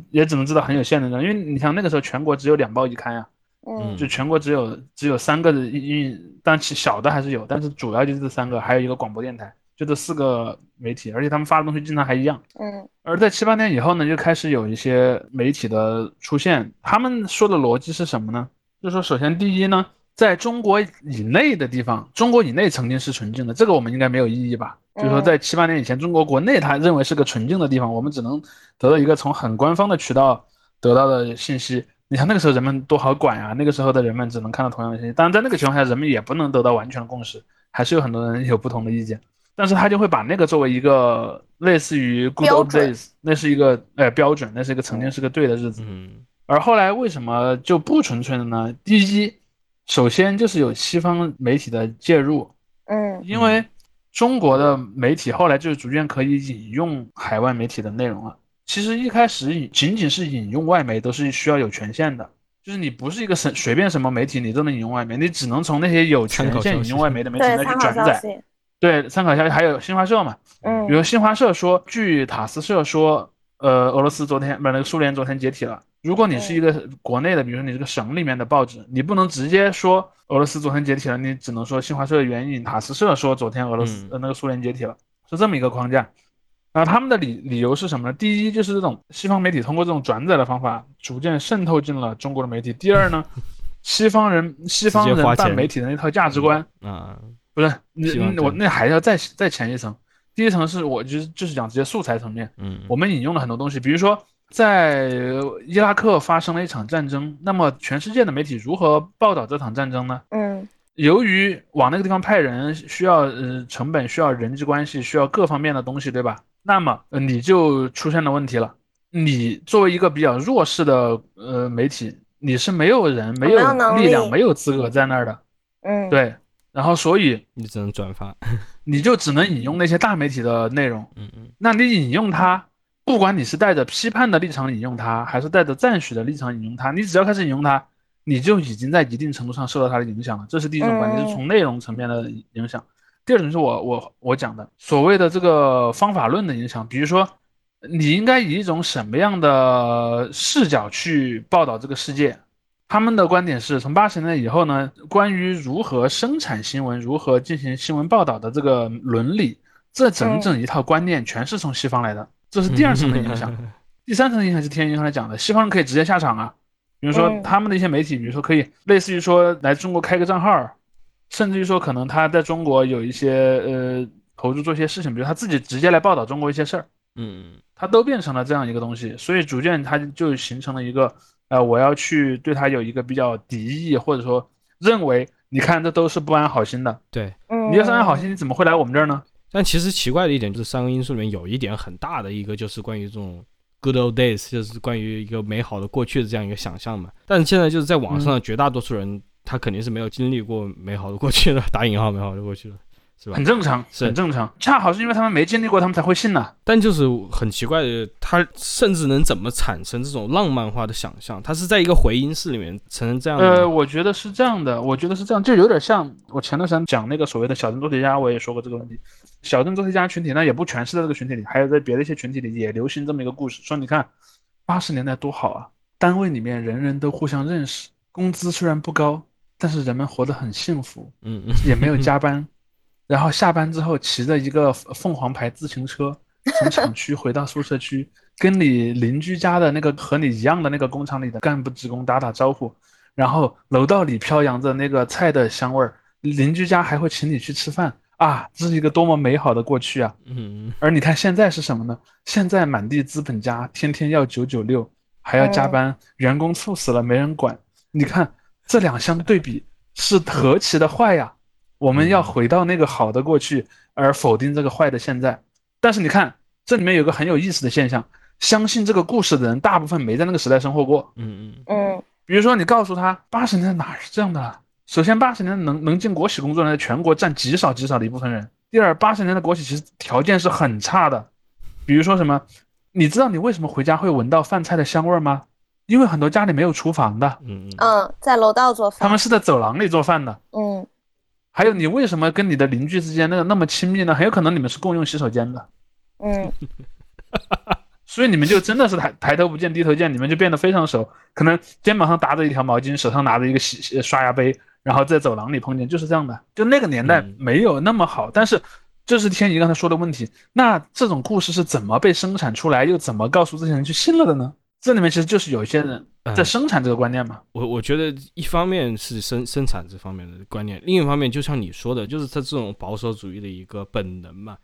也只能知道很有限的人，因为你像那个时候全国只有两报一刊呀、嗯就全国只有只有三个的运，但其小的还是有，但是主要就是这三个，还有一个广播电台，就这四个媒体，而且他们发的东西经常还一样。嗯而在七八年以后呢，就开始有一些媒体的出现，他们说的逻辑是什么呢？就是说，首先第一呢，在中国以内的地方，中国以内曾经是纯净的，这个我们应该没有异议吧？就是说，在七八年以前，中国国内他认为是个纯净的地方，我们只能得到一个从很官方的渠道得到的信息。你看那个时候人们多好管呀、那个时候的人们只能看到同样的信息，当然在那个情况下，人们也不能得到完全的共识，还是有很多人有不同的意见。但是他就会把那个作为一个类似于 good 标 old 准 days，那是一个呃标准，那是一个曾经是个对的日子。嗯而后来为什么就不纯粹了呢？第一，首先就是有西方媒体的介入，嗯因为中国的媒体后来就是逐渐可以引用海外媒体的内容了。其实一开始仅仅是引用外媒都是需要有权限的，就是你不是一个什随便什么媒体你都能引用外媒，你只能从那些有权限引用外媒的媒体对，那参去转载。对，参考消息还有新华社嘛，嗯比如新华社说，据塔斯社说，呃，俄罗斯昨天不是那个苏联昨天解体了。如果你是一个国内的，比如说你这个省里面的报纸，你不能直接说俄罗斯昨天解体了，你只能说新华社援引塔斯社说昨天俄罗斯、嗯呃那个苏联解体了，是这么一个框架。那他们的理理由是什么呢？第一就是这种西方媒体通过这种转载的方法，逐渐渗透进了中国的媒体。第二呢，西方人西方人办媒体的那套价值观，啊，不是你我那还要再再前一层。第一层是我就是就是讲这些素材层面，嗯，我们引用了很多东西，比如说在伊拉克发生了一场战争，那么全世界的媒体如何报道这场战争呢？嗯由于往那个地方派人需要呃成本，需要人际关系，需要各方面的东西，对吧？那么呃你就出现了问题了。你作为一个比较弱势的呃媒体，你是没有人、没没有力量、没有资格在那儿的，嗯，，对。然后所以你只能转发，你就只能引用那些大媒体的内容。嗯嗯那你引用它，不管你是带着批判的立场引用它，还是带着赞许的立场引用它，你只要开始引用它，你就已经在一定程度上受到它的影响了。这是第一种观点，嗯是从内容层面的影响。第二种是我我我讲的所谓的这个方法论的影响，比如说你应该以一种什么样的视角去报道这个世界。他们的观点是从八十年代以后呢，关于如何生产新闻、如何进行新闻报道的这个伦理，这整整一套观念全是从西方来的，这是第二层的影响。第三层的影响是天云刚才讲的，西方人可以直接下场啊，比如说他们的一些媒体，比如说可以类似于说来中国开个账号，甚至于说可能他在中国有一些呃投资做一些事情，比如他自己直接来报道中国一些事儿，嗯，他都变成了这样一个东西，所以逐渐他就形成了一个。呃，我要去对他有一个比较敌意，或者说认为，你看这都是不安好心的。对，你要是安好心，你怎么会来我们这儿呢？但其实奇怪的一点就是，三个因素里面有一点很大的一个，就是关于这种 good old days，就是关于一个美好的过去的这样一个想象嘛。但是现在就是在网上，绝大多数人他肯定是没有经历过美好的过去的，打引号美好的过去了。是吧？很正常，是很正常。恰好是因为他们没经历过，他们才会信呢。但就是很奇怪的，他甚至能怎么产生这种浪漫化的想象？他是在一个回音室里面成成这样的。呃，我觉得是这样的，我觉得是这样，就有点像我前段时间讲那个所谓的小镇做题家，我也说过这个问题。小镇做题家群体呢，也不全是在这个群体里，还有在别的一些群体里也流行这么一个故事，说你看八十年代多好啊，单位里面人人都互相认识，工资虽然不高，但是人们活得很幸福，嗯，也没有加班。然后下班之后，骑着一个凤凰牌自行车，从厂区回到宿舍区，跟你邻居家的那个和你一样的那个工厂里的干部职工打打招呼，然后楼道里飘扬着那个菜的香味儿，邻居家还会请你去吃饭啊，这是一个多么美好的过去啊！嗯，而你看现在是什么呢？现在满地资本家，天天要九九六，还要加班，员工猝死了没人管。你看这两相对比，是何其的坏呀！我们要回到那个好的过去，而否定这个坏的现在。但是你看，这里面有个很有意思的现象：相信这个故事的人，大部分没在那个时代生活过。嗯嗯嗯。比如说，你告诉他八十年代哪是这样的？首先，八十年代能能进国企工作的人，全国占极少极少的一部分人。第二，八十年代国企其实条件是很差的。比如说什么？你知道你为什么回家会闻到饭菜的香味吗？因为很多家里没有厨房的。嗯嗯。在楼道做饭。他们是在走廊里做饭的。嗯。还有，你为什么跟你的邻居之间那个那么亲密呢？很有可能你们是共用洗手间的，嗯，所以你们就真的是抬抬头不见低头见，你们就变得非常熟。可能肩膀上搭着一条毛巾，手上拿着一个洗刷牙杯，然后在走廊里碰见，就是这样的。就那个年代没有那么好，但是这是天怡刚才说的问题。那这种故事是怎么被生产出来，又怎么告诉这些人去信了的呢？这里面其实就是有一些人在生产这个观念嘛。我我觉得一方面是生生产这方面的观念，另一方面就像你说的，就是他这种保守主义的一个本能嘛。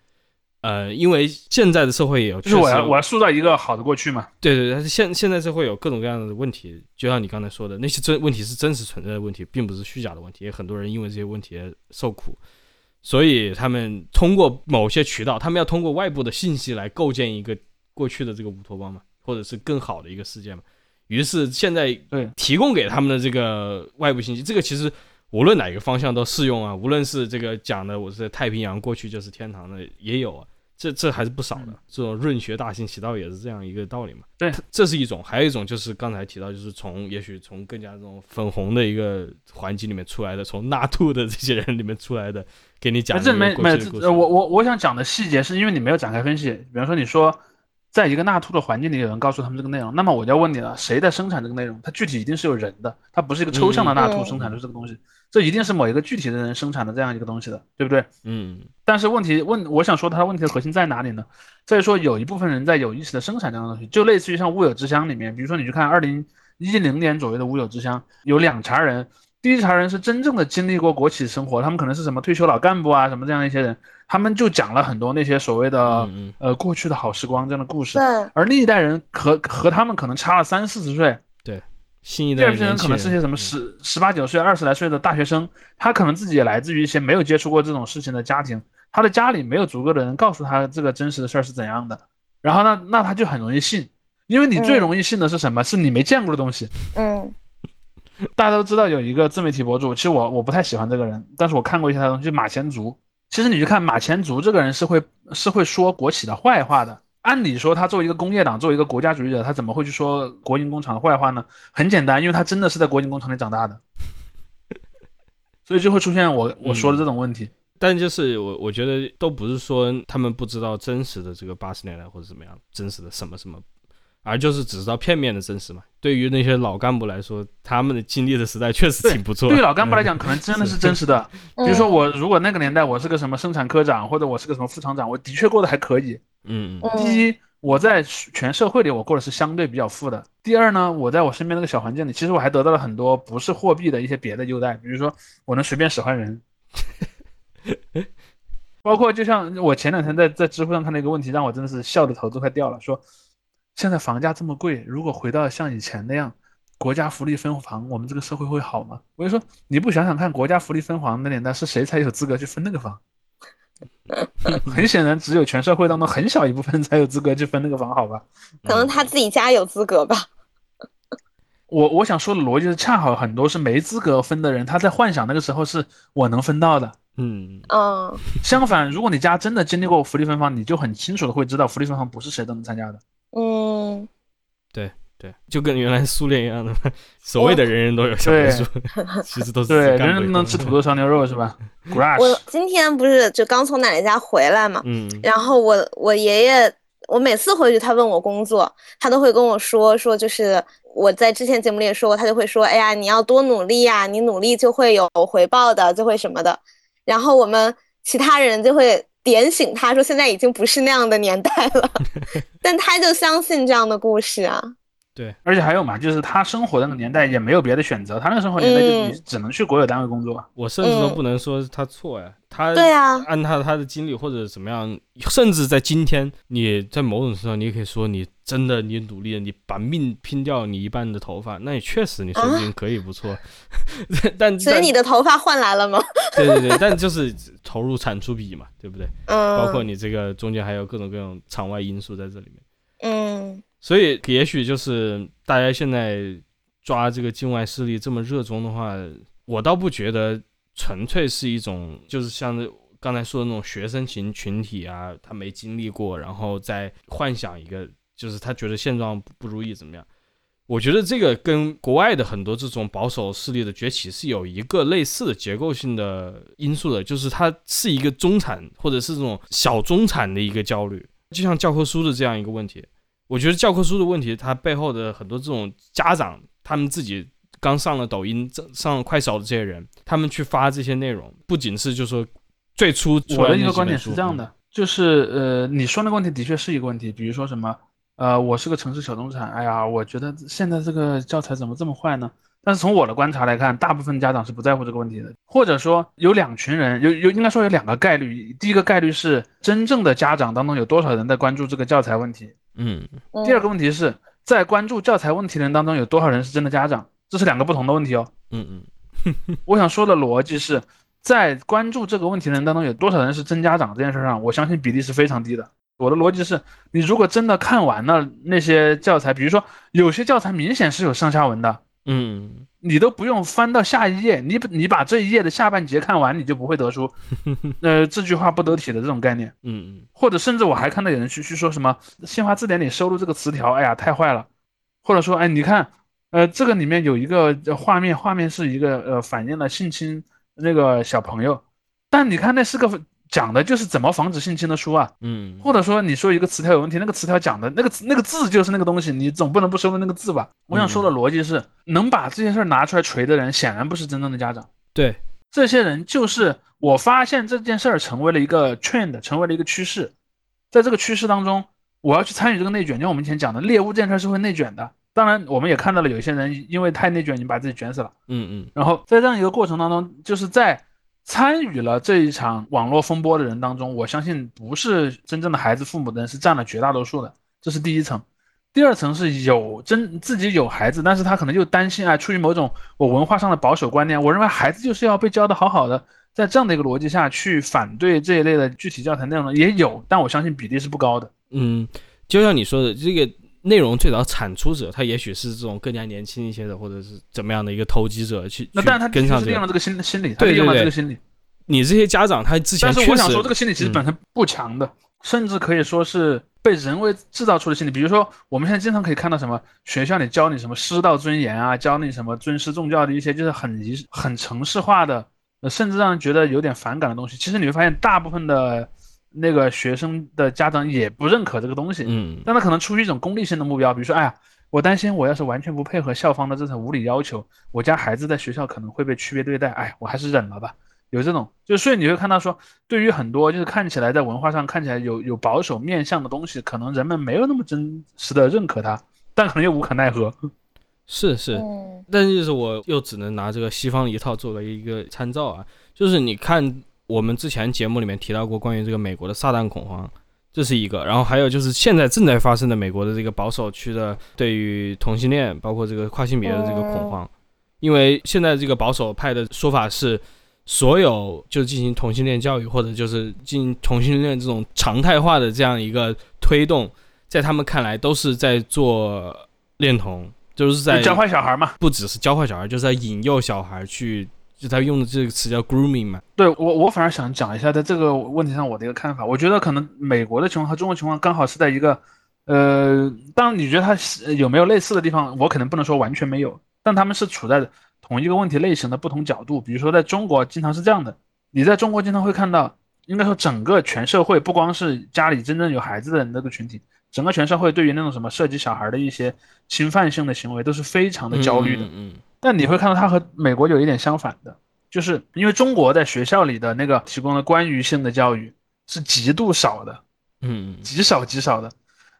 呃，因为现在的社会也有，就是我要我要塑造一个好的过去嘛。对对对，现现在社会有各种各样的问题，就像你刚才说的，那些真问题是真实存在的问题，并不是虚假的问题。也很多人因为这些问题受苦，所以他们通过某些渠道，他们要通过外部的信息来构建一个过去的这个乌托邦嘛。或者是更好的一个世界嘛，于是现在对提供给他们的这个外部信息，这个其实无论哪个方向都适用啊。无论是这个讲的我是太平洋过去就是天堂的也有啊，这这还是不少的。这种润学大行其道也是这样一个道理嘛。对，这是一种，还有一种就是刚才提到，就是从也许从更加这种粉红的一个环境里面出来的，从纳兔的这些人里面出来的，给你讲。这没没我我我想讲的细节是因为你没有展开分析，比方说你说。在一个纳兔的环境里，有人告诉他们这个内容，那么我就要问你了：谁在生产这个内容？它具体一定是有人的，它不是一个抽象的纳兔生产出这个东西，这一定是某一个具体的人生产的这样一个东西的，对不对？嗯。但是问题问，我想说它问题的核心在哪里呢？在于说有一部分人在有意识的生产这样的东西，就类似于像乌有之乡里面，比如说你去看二零一零年左右的乌有之乡，有两茬人，第一茬人是真正的经历过国企生活，他们可能是什么退休老干部啊，什么这样一些人。他们就讲了很多那些所谓的呃过去的好时光这样的故事，而另一代人和和他们可能差了三四十岁，对，新一代人可能是些什么十十八九岁、二十来岁的大学生，他可能自己也来自于一些没有接触过这种事情的家庭，他的家里没有足够的人告诉他这个真实的事儿是怎样的，然后那那他就很容易信，因为你最容易信的是什么？是你没见过的东西。嗯，大家都知道有一个自媒体博主，其实我我不太喜欢这个人，但是我看过一些他的东西，马前卒。其实你去看马前卒这个人是会是会说国企的坏话的。按理说他作为一个工业党，作为一个国家主义者，他怎么会去说国营工厂的坏话呢？很简单，因为他真的是在国营工厂里长大的，所以就会出现我我说的这种问题。但就是我我觉得都不是说他们不知道真实的这个八十年代或者怎么样真实的什么什么，而就是只知道片面的真实嘛。对于那些老干部来说，他们的经历的时代确实挺不错。对于老干部来讲，可能真的是真实的。比如说我如果那个年代我是个什么生产科长，或者我是个什么副厂长，我的确过得还可以。嗯，第一，我在全社会里我过得是相对比较富的。第二呢，我在我身边那个小环境里，其实我还得到了很多不是货币的一些别的优待，比如说我能随便使唤人。包括就像我前两天在在知乎上看到一个问题，让我真的是笑的头都快掉了。说现在房价这么贵，如果回到像以前那样，国家福利分房，我们这个社会会好吗？我就说你不想想看，国家福利分房的年代是谁才有资格去分那个房？很显然，只有全社会当中很小一部分才有资格去分那个房，好吧？可能他自己家有资格吧。我我想说的逻辑是，恰好很多是没资格分的人，他在幻想那个时候是我能分到的。嗯嗯，相反，如果你家真的经历过福利分房，你就很清楚的会知道，福利分房不是谁都能参加的。嗯，对对，就跟原来苏联一样的，所谓的人人都有小别墅，其实都是对，人人都能吃土豆烧牛肉是吧？我今天不是就刚从奶奶家回来嘛，嗯，然后我我爷爷，我每次回去他问我工作，他都会跟我说说，就是我在之前节目里也说过，他就会说，哎呀，你要多努力呀，你努力就会有回报的，就会什么的。然后我们其他人就会点醒他说，现在已经不是那样的年代了，但他就相信这样的故事啊。对，而且还有嘛，就是他生活的那个年代也没有别的选择，他那个生活年代就你只能去国有单位工作。我甚至都不能说他错呀，他对啊，按他他的经历或者怎么样，甚至在今天，你在某种程度上，你也可以说你真的你努力了，你把命拼掉你一半的头发，那也确实你说不定可以不错。但所以你的头发换来了吗？对对对，但就是投入产出比嘛，对不对？嗯，包括你这个中间还有各种各种场外因素在这里面。所以，也许就是大家现在抓这个境外势力这么热衷的话，我倒不觉得纯粹是一种，就是像刚才说的那种学生群群体啊，他没经历过，然后再幻想一个，就是他觉得现状不如意怎么样？我觉得这个跟国外的很多这种保守势力的崛起是有一个类似的结构性的因素的，就是它是一个中产或者是这种小中产的一个焦虑，就像教科书的这样一个问题。我觉得教科书的问题，它背后的很多这种家长，他们自己刚上了抖音、上了快手的这些人，他们去发这些内容，不仅是就说最初我的一个观点是这样的，就是呃，你说那个问题的确是一个问题，比如说什么，呃，我是个城市小中产，哎呀，我觉得现在这个教材怎么这么坏呢？但是从我的观察来看，大部分家长是不在乎这个问题的，或者说有两群人，有有应该说有两个概率，第一个概率是真正的家长当中有多少人在关注这个教材问题。嗯，第二个问题是在关注教材问题的人当中有多少人是真的家长？这是两个不同的问题哦。嗯嗯，我想说的逻辑是在关注这个问题的人当中有多少人是真家长这件事上，我相信比例是非常低的。我的逻辑是，你如果真的看完了那些教材，比如说有些教材明显是有上下文的。嗯，你都不用翻到下一页，你你把这一页的下半节看完，你就不会得出，呃，这句话不得体的这种概念。嗯嗯，或者甚至我还看到有人去去说什么新华字典里收录这个词条，哎呀，太坏了。或者说，哎，你看，呃，这个里面有一个画面，画面是一个呃反映了性侵那个小朋友，但你看那是个。讲的就是怎么防止性侵的书啊，嗯，或者说你说一个词条有问题，那个词条讲的那个那个字就是那个东西，你总不能不收录那个字吧？我想说的逻辑是，能把这件事拿出来锤的人，显然不是真正的家长。对，这些人就是我发现这件事儿成为了一个 trend，成为了一个趋势，在这个趋势当中，我要去参与这个内卷。就像我们以前讲的，猎物这件事是会内卷的。当然，我们也看到了有些人因为太内卷，已经把自己卷死了。嗯嗯。然后在这样一个过程当中，就是在。参与了这一场网络风波的人当中，我相信不是真正的孩子父母的人是占了绝大多数的，这是第一层。第二层是有真自己有孩子，但是他可能又担心啊，出于某种我文化上的保守观念，我认为孩子就是要被教的好好的，在这样的一个逻辑下去反对这一类的具体教材内容也有，但我相信比例是不高的。嗯，就像你说的这个。内容最早产出者，他也许是这种更加年轻一些的，或者是怎么样的一个投机者去，那但是他跟上利用了这个心心理，他利用了这个心理。你这些家长，他之前但是我想说，这个心理其实本身不强的，甚至可以说是被人为制造出的心理。比如说，我们现在经常可以看到什么学校里教你什么师道尊严啊，教你什么尊师重教的一些，就是很仪很城市化的甚至让人觉得有点反感的东西，其实你会发现大部分的那个学生的家长也不认可这个东西。嗯，但他可能出于一种功利性的目标，比如说，哎呀，我担心我要是完全不配合校方的这种无理要求，我家孩子在学校可能会被区别对待，哎，我还是忍了吧。有这种，就所以你会看到说，对于很多就是看起来在文化上看起来有有保守面向的东西，可能人们没有那么真实的认可它，但可能又无可奈何。是是，但是就是我又只能拿这个西方一套作为一个参照啊。就是你看我们之前节目里面提到过关于这个美国的撒旦恐慌，这是一个，然后还有就是现在正在发生的美国的这个保守区的对于同性恋，包括这个跨性别的这个恐慌，因为现在这个保守派的说法是。所有就进行同性恋教育，或者就是进行同性恋这种常态化的这样一个推动，在他们看来都是在做恋童，就是在教坏小孩嘛。不只是教坏小孩，就是在引诱小孩去，就他用的这个词叫 grooming 嘛。对我，我反而想讲一下在这个问题上我的一个看法。我觉得可能美国的情况和中国情况刚好是在一个，呃，当然你觉得它有没有类似的地方，我可能不能说完全没有，但他们是处在。同一个问题类型的不同角度，比如说在中国经常是这样的，你在中国经常会看到，应该说整个全社会，不光是家里真正有孩子的那个群体，整个全社会对于那种什么涉及小孩的一些侵犯性的行为都是非常的焦虑的。嗯。但你会看到它和美国有一点相反的，就是因为中国在学校里的那个提供的关于性的教育是极度少的，嗯，极少极少的，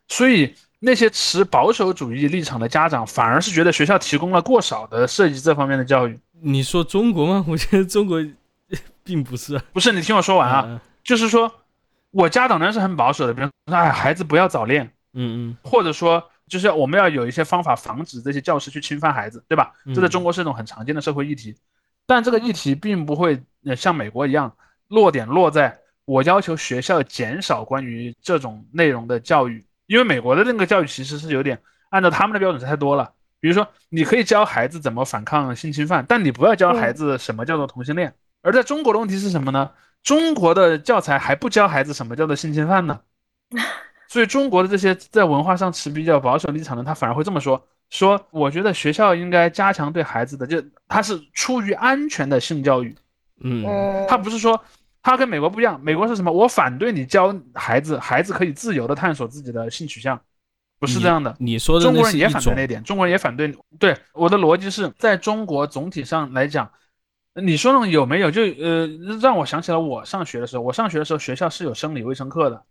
所以。那些持保守主义立场的家长，反而是觉得学校提供了过少的涉及这方面的教育。你说中国吗？我觉得中国并不是。不是，你听我说完啊，就是说，我家长呢是很保守的，比如说，哎，孩子不要早恋，嗯嗯，或者说，就是我们要有一些方法防止这些教师去侵犯孩子，对吧？这在中国是一种很常见的社会议题，但这个议题并不会像美国一样落点落在我要求学校减少关于这种内容的教育。因为美国的那个教育其实是有点按照他们的标准太多了，比如说你可以教孩子怎么反抗性侵犯，但你不要教孩子什么叫做同性恋。而在中国的问题是什么呢？中国的教材还不教孩子什么叫做性侵犯呢？所以中国的这些在文化上持比较保守立场的，他反而会这么说：说我觉得学校应该加强对孩子的，就他是出于安全的性教育。嗯，他不是说。他跟美国不一样，美国是什么？我反对你教孩子，孩子可以自由的探索自己的性取向，不是这样的。你说的中国人也反对那点，中国人也反对。对，我的逻辑是在中国总体上来讲，你说那种有没有？就呃，让我想起了我上学的时候，我上学的时候学校是有生理卫生课的，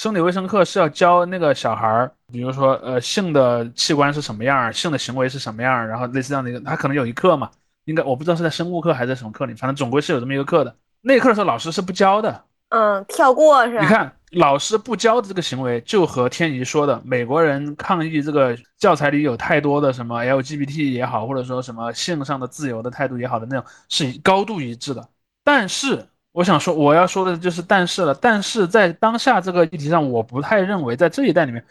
生理卫生课是要教那个小孩儿，比如说呃性的器官是什么样，性的行为是什么样，然后类似这样的一个，他可能有一课嘛，应该我不知道是在生物课还是在什么课里，反正总归是有这么一个课的。那课的时候，老师是不教的，嗯，跳过是吧？你看，老师不教的这个行为，就和天怡说的美国人抗议这个教材里有太多的什么 LGBT 也好，或者说什么性上的自由的态度也好的那种，是高度一致的。但是，我想说，我要说的就是但是了。但是在当下这个议题上，我不太认为在这一代里面。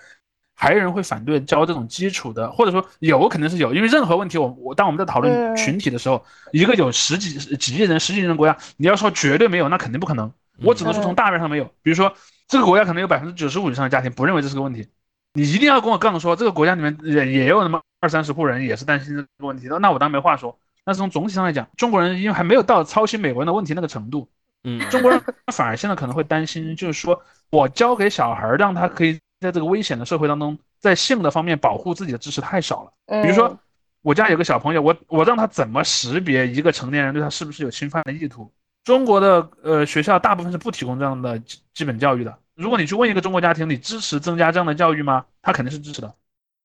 还有人会反对教这种基础的，或者说有肯定是有，因为任何问题，我我当我们在讨论群体的时候，一个有十几几亿人、十几亿人国家，你要说绝对没有，那肯定不可能。我只能说从大面上没有。比如说这个国家可能有百分之九十五以上的家庭不认为这是个问题，你一定要跟我杠说这个国家里面也也有那么二三十户人也是担心这个问题的，那我当然没话说。但是从总体上来讲，中国人因为还没有到操心美国人的问题那个程度，嗯，中国人反而现在可能会担心，就是说我教给小孩让他可以在这个危险的社会当中。在性的方面保护自己的知识太少了。比如说，我家有个小朋友，我我让他怎么识别一个成年人对他是不是有侵犯的意图？中国的呃学校大部分是不提供这样的基基本教育的。如果你去问一个中国家庭，你支持增加这样的教育吗？他肯定是支持的。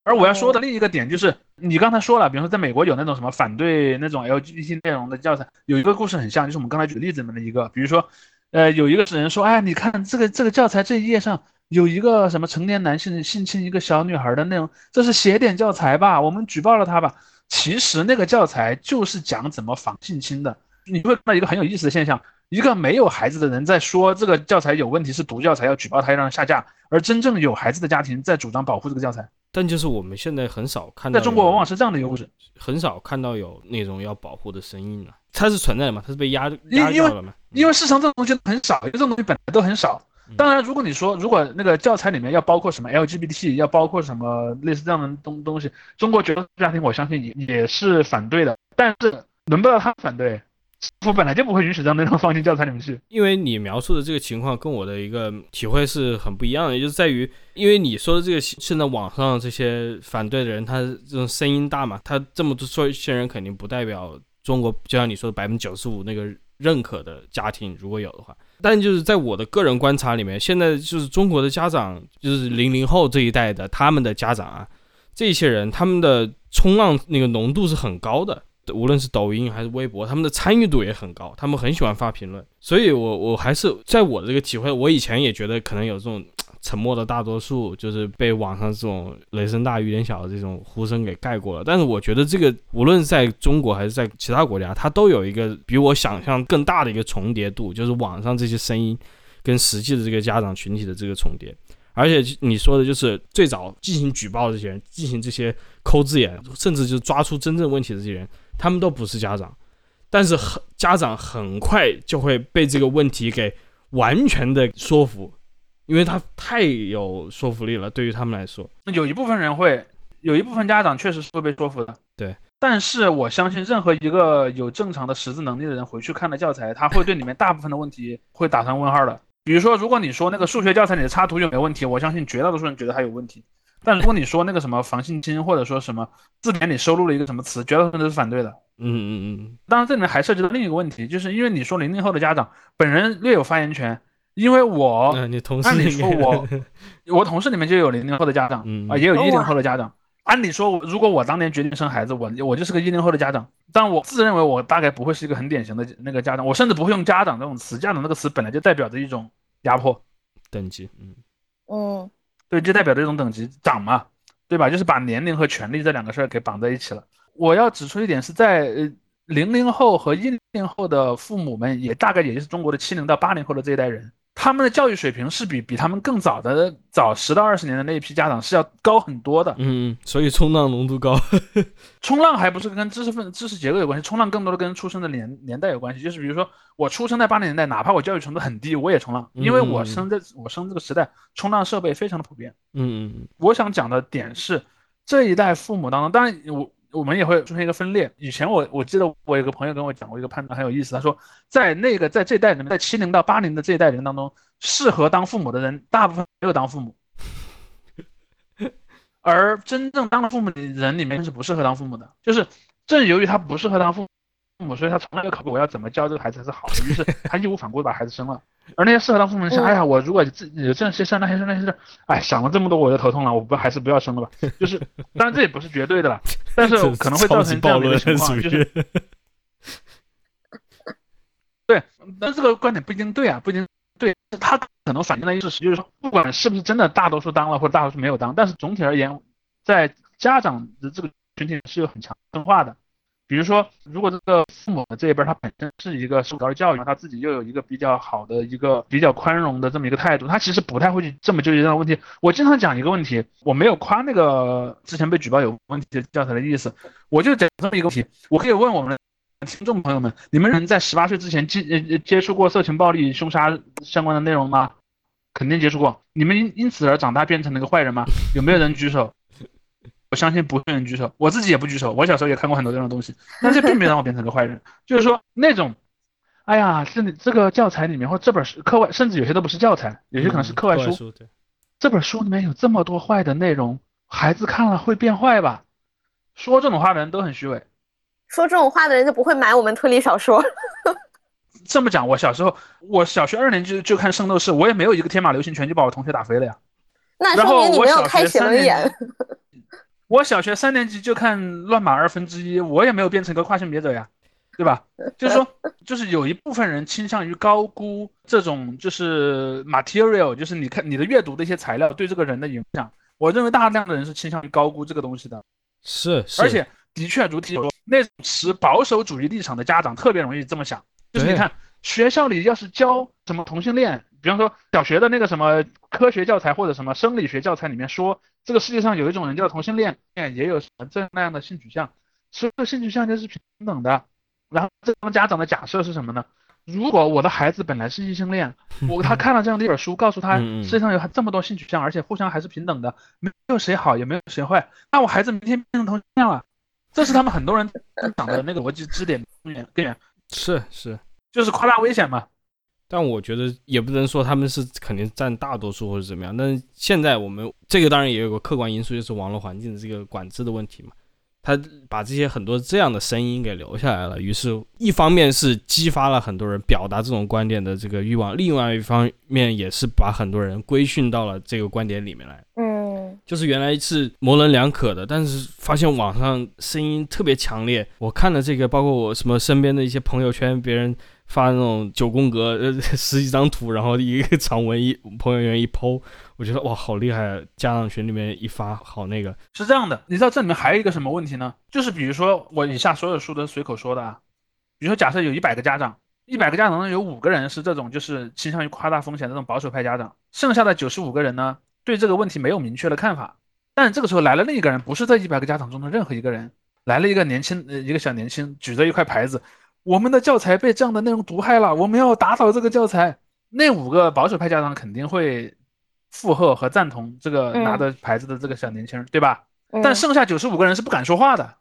而我要说的另一个点就是，你刚才说了，比如说在美国有那种什么反对那种 LGBT 内容的教材，有一个故事很像，就是我们刚才举例子里面的一个，比如说，呃，有一个人说，哎，你看这个这个教材这一页上。有一个什么成年男性性侵一个小女孩的内容，这是邪典教材吧？我们举报了他吧。其实那个教材就是讲怎么防性侵的。你会看到一个很有意思的现象：一个没有孩子的人在说这个教材有问题，是毒教材，要举报他，要让下架；而真正有孩子的家庭在主张保护这个教材。但就是我们现在很少看到，在中国往往是这样的一个故事，很少看到有那种要保护的声音了。它是存在的嘛？它是被压压掉了嘛？因为市场这种东西很少，因为这种东西本来都很少。当然，如果你说如果那个教材里面要包括什么 LGBT，要包括什么类似这样的东东西，中国绝大多数家庭我相信也也是反对的。但是轮不到他反对，我本来就不会允许让内容放进教材里面去。因为你描述的这个情况跟我的一个体会是很不一样的，也就是在于，因为你说的这个现在网上这些反对的人，他这种声音大嘛，他这么多说一些人肯定不代表中国，就像你说的百分之九十五那个认可的家庭如果有的话，但就是在我的个人观察里面，现在就是中国的家长，就是零零后这一代的他们的家长啊，这些人他们的冲浪那个浓度是很高的。无论是抖音还是微博，他们的参与度也很高，他们很喜欢发评论。所以，我我还是在我的这个体会，我以前也觉得可能有这种沉默的大多数，就是被网上这种雷声大雨点小的这种呼声给盖过了。但是，我觉得这个无论在中国还是在其他国家，它都有一个比我想象更大的一个重叠度，就是网上这些声音跟实际的这个家长群体的这个重叠。而且你说的就是最早进行举报这些人，进行这些抠字眼，甚至就抓出真正问题的这些人。他们都不是家长，但是很家长很快就会被这个问题给完全的说服，因为他太有说服力了。对于他们来说，那有一部分人会，有一部分家长确实是会被说服的。对，但是我相信任何一个有正常的识字能力的人回去看了教材，他会对里面大部分的问题会打上问号的。比如说，如果你说那个数学教材里的插图有没有问题，我相信绝大多数人觉得它有问题。但如果你说那个什么防性侵，或者说什么字典里收录了一个什么词，绝大部分都是反对的。嗯嗯嗯。当然，这里面还涉及到另一个问题，就是因为你说零零后的家长本人略有发言权，因为我，你同事，按理说我，我同事里面就有零零后的家长，啊，也有一零后的家长。按理说，如果我当年决定生孩子，我我就是个一零后的家长，但我自认为我大概不会是一个很典型的那个家长，我甚至不会用家长这种词，家长这个词本来就代表着一种压迫等级，嗯嗯。对，就代表这种等级涨嘛，对吧？就是把年龄和权力这两个事儿给绑在一起了。我要指出一点是在呃零零后和一零后的父母们，也大概也就是中国的七零到八零后的这一代人。他们的教育水平是比比他们更早的早十到二十年的那一批家长是要高很多的，嗯，所以冲浪浓度高，冲浪还不是跟知识分知识结构有关系，冲浪更多的跟出生的年年代有关系。就是比如说我出生在八零年代，哪怕我教育程度很低，我也冲浪，因为我生在我生这个时代，冲浪设备非常的普遍。嗯嗯，我想讲的点是这一代父母当中，当然我。我们也会出现一个分裂。以前我我记得我有个朋友跟我讲过一个判断很有意思，他说在那个在这代人，在七零到八零的这一代人当中，适合当父母的人大部分没有当父母，而真正当了父母的人里面是不适合当父母的，就是正由于他不适合当父母母，所以他从来没有考虑我要怎么教这个孩子才是好的，于是他义无反顾的把孩子生了。而那些适合当父母的人，哎呀，我如果自己有这些事那些事那些事，哎，想了这么多我就头痛了，我不还是不要生了吧。就是，当然这也不是绝对的了，但是可能会造成这样的一个情况，就是，对，但这个观点不一定对啊，不一定对，他可能反映的意思是，就是说，不管是不是真的大多数当了或者大多数没有当，但是总体而言，在家长的这个群体是有很强分化的。比如说，如果这个父母的这一辈他本身是一个受高教育，他自己又有一个比较好的一个比较宽容的这么一个态度，他其实不太会去这么纠结这样的问题。我经常讲一个问题，我没有夸那个之前被举报有问题的教材的意思，我就讲这么一个问题，我可以问我们的听众朋友们，你们人在十八岁之前接接触过色情暴力凶杀相关的内容吗？肯定接触过。你们因因此而长大变成了一个坏人吗？有没有人举手？我相信不会有人举手，我自己也不举手。我小时候也看过很多这种东西，但是并没有让我变成个坏人。就是说那种，哎呀，是这个教材里面或这本书课外，甚至有些都不是教材，有些可能是课外书。这本书里面有这么多坏的内容，孩子看了会变坏吧？说这种话的人都很虚伪。说这种话的人就不会买我们推理小说。这么讲，我小时候，我小学二年级就看《圣斗士》，我也没有一个天马流星拳就把我同学打飞了呀。那说明你没有开写轮眼。我小学三年级就看《乱马二分之一》，我也没有变成一个跨性别者呀，对吧？就是说，就是有一部分人倾向于高估这种就是 material，就是你看你的阅读的一些材料对这个人的影响。我认为大量的人是倾向于高估这个东西的，是，而且的确如题说，那种持保守主义立场的家长特别容易这么想，就是你看学校里要是教什么同性恋。比方说，小学的那个什么科学教材或者什么生理学教材里面说，这个世界上有一种人叫同性恋，也有什么这那样的性取向，所有性取向就是平等的。然后这帮家长的假设是什么呢？如果我的孩子本来是异性恋，我他看了这样的一本书，告诉他世界上有这么多性取向，而且互相还是平等的，没有谁好也没有谁坏，那我孩子明天变成同性恋了，这是他们很多人讲的那个逻辑支点根源根源。是是，就是夸大危险嘛。但我觉得也不能说他们是肯定占大多数或者怎么样。但是现在我们这个当然也有个客观因素，就是网络环境的这个管制的问题嘛。他把这些很多这样的声音给留下来了，于是，一方面是激发了很多人表达这种观点的这个欲望，另外一方面也是把很多人规训到了这个观点里面来。嗯，就是原来是模棱两可的，但是发现网上声音特别强烈。我看了这个，包括我什么身边的一些朋友圈，别人。发那种九宫格，呃，十几张图，然后一个长文一朋友圈一剖，我觉得哇，好厉害！家长群里面一发，好那个是这样的。你知道这里面还有一个什么问题呢？就是比如说我以下所有书都随口说的啊。比如说假设有一百个家长，一百个家长中有五个人是这种就是倾向于夸大风险这种保守派家长，剩下的九十五个人呢，对这个问题没有明确的看法。但这个时候来了另一个人，不是这一百个家长中的任何一个人，来了一个年轻呃一个小年轻，举着一块牌子。我们的教材被这样的内容毒害了，我们要打倒这个教材。那五个保守派家长肯定会附和和赞同这个拿着牌子的这个小年轻人，对吧？但剩下九十五个人是不敢说话的。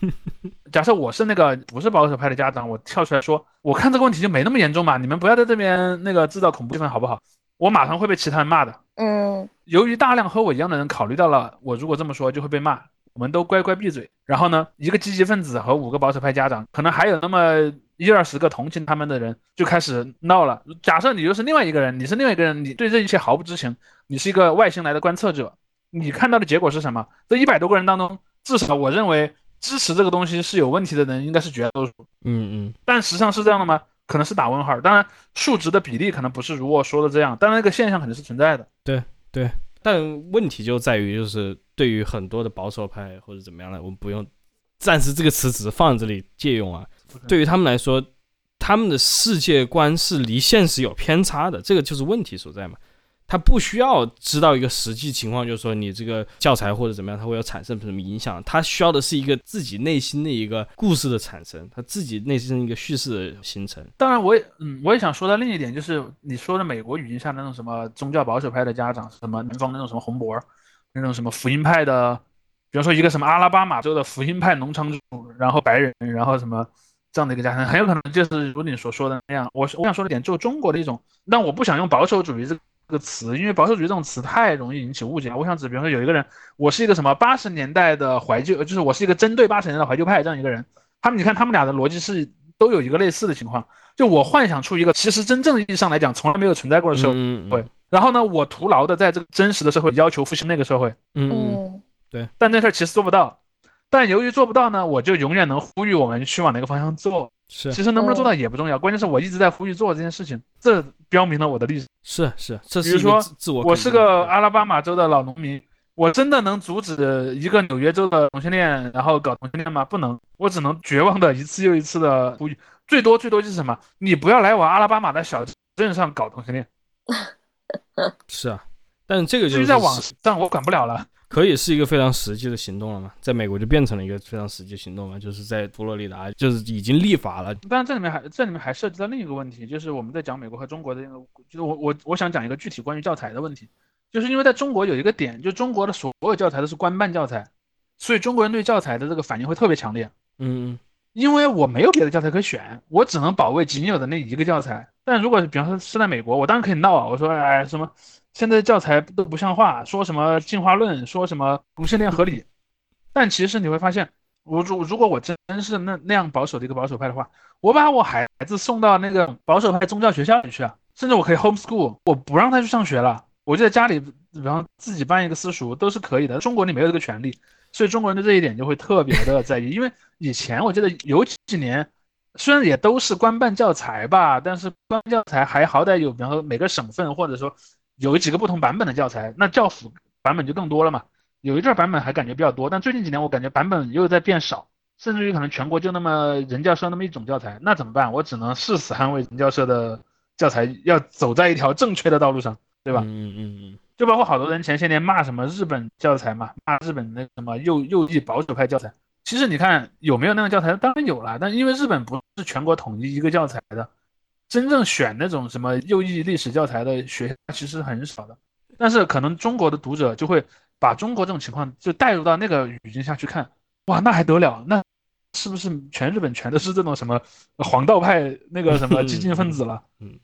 假设我是那个不是保守派的家长，我跳出来说，我看这个问题就没那么严重嘛，你们不要在这边那个制造恐怖气氛好不好？我马上会被其他人骂的。嗯，由于大量和我一样的人考虑到了，我如果这么说就会被骂。我们都乖乖闭嘴。然后呢，一个积极分子和五个保守派家长，可能还有那么一二十个同情他们的人，就开始闹了。假设你就是另外一个人，你是另外一个人，你对这一切毫不知情，你是一个外星来的观测者，你看到的结果是什么？这一百多个人当中，至少我认为支持这个东西是有问题的人应该是绝大多数。嗯嗯。但实际上是这样的吗？可能是打问号。当然，数值的比例可能不是如我说的这样，但那个现象肯定是存在的。对对。但问题就在于，就是对于很多的保守派或者怎么样的，我们不用暂时这个词只是放在这里借用啊。对于他们来说，他们的世界观是离现实有偏差的，这个就是问题所在嘛。他不需要知道一个实际情况，就是说你这个教材或者怎么样，它会有产生什么影响。他需要的是一个自己内心的一个故事的产生，他自己内心一个叙事的形成。当然，我也嗯，我也想说到另一点就是，你说的美国语境下那种什么宗教保守派的家长，什么南方那种什么红博，那种什么福音派的，比方说一个什么阿拉巴马州的福音派农场主，然后白人，然后什么这样的一个家庭，很有可能就是如你所说的那样。我我想说的点，就中国的一种，但我不想用保守主义这。个词，因为保守主义这种词太容易引起误解。我想指，比方说有一个人，我是一个什么八十年代的怀旧，就是我是一个针对八十年代怀旧派这样一个人。他们，你看他们俩的逻辑是都有一个类似的情况，就我幻想出一个其实真正意义上来讲从来没有存在过的社会，然后呢，我徒劳的在这个真实的社会要求复兴那个社会。嗯，对。但这事儿其实做不到，但由于做不到呢，我就永远能呼吁我们去往哪个方向做。是，其实能不能做到也不重要，关键是我一直在呼吁做这件事情，这标明了我的历史。是是，这比如说，我我是个阿拉巴马州的老农民，我真的能阻止一个纽约州的同性恋然后搞同性恋吗？不能，我只能绝望的一次又一次的呼吁，最多最多就是什么，你不要来我阿拉巴马的小镇上搞同性恋。是啊，但这个就是在网上我管不了了。可以是一个非常实际的行动了嘛？在美国就变成了一个非常实际行动嘛？就是在佛罗里达，就是已经立法了。但这里面还这里面还涉及到另一个问题，就是我们在讲美国和中国的那个，就是我我我想讲一个具体关于教材的问题，就是因为在中国有一个点，就中国的所有教材都是官办教材，所以中国人对教材的这个反应会特别强烈。嗯，因为我没有别的教材可选，我只能保卫仅有的那一个教材。但如果比方说是在美国，我当然可以闹啊，我说哎什么。现在教材都不像话，说什么进化论，说什么同性恋合理，但其实你会发现，我如如果我真是那那样保守的一个保守派的话，我把我孩子送到那个保守派宗教学校里去啊，甚至我可以 homeschool，我不让他去上学了，我就在家里，然后自己办一个私塾都是可以的。中国你没有这个权利，所以中国人对这一点就会特别的在意，因为以前我记得有几年，虽然也都是官办教材吧，但是官教材还好歹有，比方说每个省份或者说。有几个不同版本的教材，那教辅版本就更多了嘛。有一阵版本还感觉比较多，但最近几年我感觉版本又在变少，甚至于可能全国就那么人教社那么一种教材，那怎么办？我只能誓死捍卫人教社的教材，要走在一条正确的道路上，对吧？嗯嗯嗯。就包括好多人前些年骂什么日本教材嘛，骂日本那什么右右翼保守派教材。其实你看有没有那个教材？当然有了，但因为日本不是全国统一一个教材的。真正选那种什么右翼历史教材的学校其实很少的，但是可能中国的读者就会把中国这种情况就带入到那个语境下去看，哇，那还得了？那是不是全日本全都是这种什么黄道派那个什么激进分子了？嗯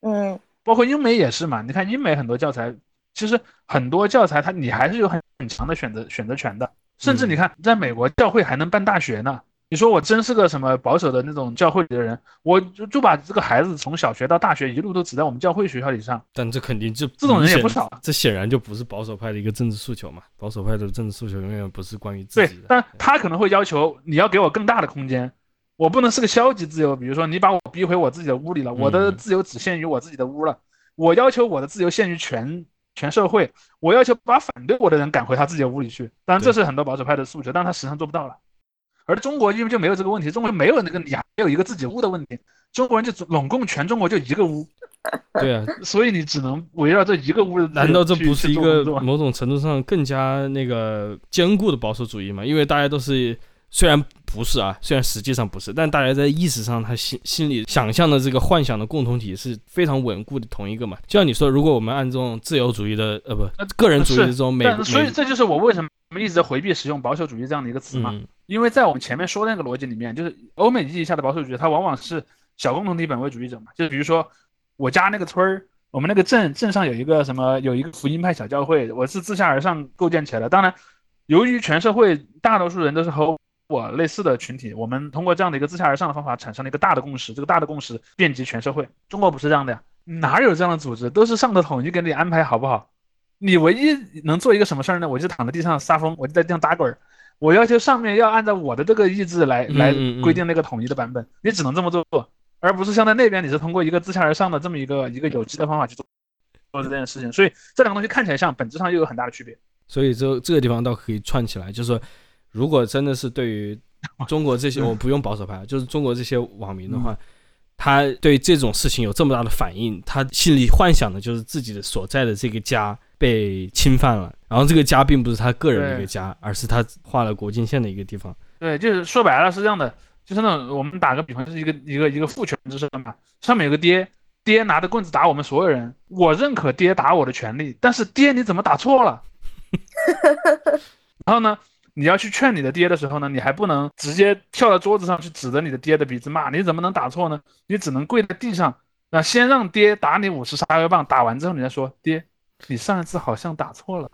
嗯，包括英美也是嘛。你看英美很多教材，其实很多教材它你还是有很很强的选择选择权的，甚至你看在美国教会还能办大学呢。你说我真是个什么保守的那种教会里的人，我就就把这个孩子从小学到大学一路都只在我们教会学校里上。但这肯定就这种人也不少，这显然就不是保守派的一个政治诉求嘛。保守派的政治诉求永远不是关于自己的。对，但他可能会要求你要给我更大的空间，我不能是个消极自由。比如说你把我逼回我自己的屋里了，我的自由只限于我自己的屋了。我要求我的自由限于全全社会，我要求把反对我的人赶回他自己的屋里去。当然这是很多保守派的诉求，但他实际上做不到了。而中国因为就没有这个问题，中国没有那个你还有一个自己屋的问题，中国人就拢共全中国就一个屋，对啊，所以你只能围绕这一个屋。难道这不是一个某种程度上更加那个坚固的保守主义吗？因为大家都是虽然不是啊，虽然实际上不是，但大家在意识上他心心里想象的这个幻想的共同体是非常稳固的同一个嘛。就像你说，如果我们按这种自由主义的呃不个人主义的这种美，所以这就是我为什么一直在回避使用保守主义这样的一个词嘛。因为在我们前面说的那个逻辑里面，就是欧美意义下的保守主义，它往往是小共同体本位主义者嘛。就是比如说我家那个村儿，我们那个镇镇上有一个什么，有一个福音派小教会，我是自下而上构建起来的。当然，由于全社会大多数人都是和我类似的群体，我们通过这样的一个自下而上的方法产生了一个大的共识。这个大的共识遍及全社会。中国不是这样的呀，哪有这样的组织？都是上头统一给你安排好不好？你唯一能做一个什么事儿呢？我就躺在地上撒疯，我就在地上打滚儿。我要求上面要按照我的这个意志来来规定那个统一的版本，你只能这么做，而不是像在那边你是通过一个自下而上的这么一个一个有机的方法去做做这件事情。所以这两个东西看起来像，本质上又有很大的区别。所以这这个地方倒可以串起来，就是说，如果真的是对于 中国这些，我不用保守派，就是中国这些网民的话，他对这种事情有这么大的反应，他心里幻想的就是自己的所在的这个家。被侵犯了，然后这个家并不是他个人的一个家，而是他画了国境线的一个地方。对，就是说白了是这样的，就是那种我们打个比方，就是一个一个一个父权之身嘛，上面有个爹，爹拿着棍子打我们所有人，我认可爹打我的权利，但是爹你怎么打错了？然后呢，你要去劝你的爹的时候呢，你还不能直接跳到桌子上去指着你的爹的鼻子骂，你怎么能打错呢？你只能跪在地上，那先让爹打你五十杀威棒，打完之后你再说爹。你上一次好像打错了，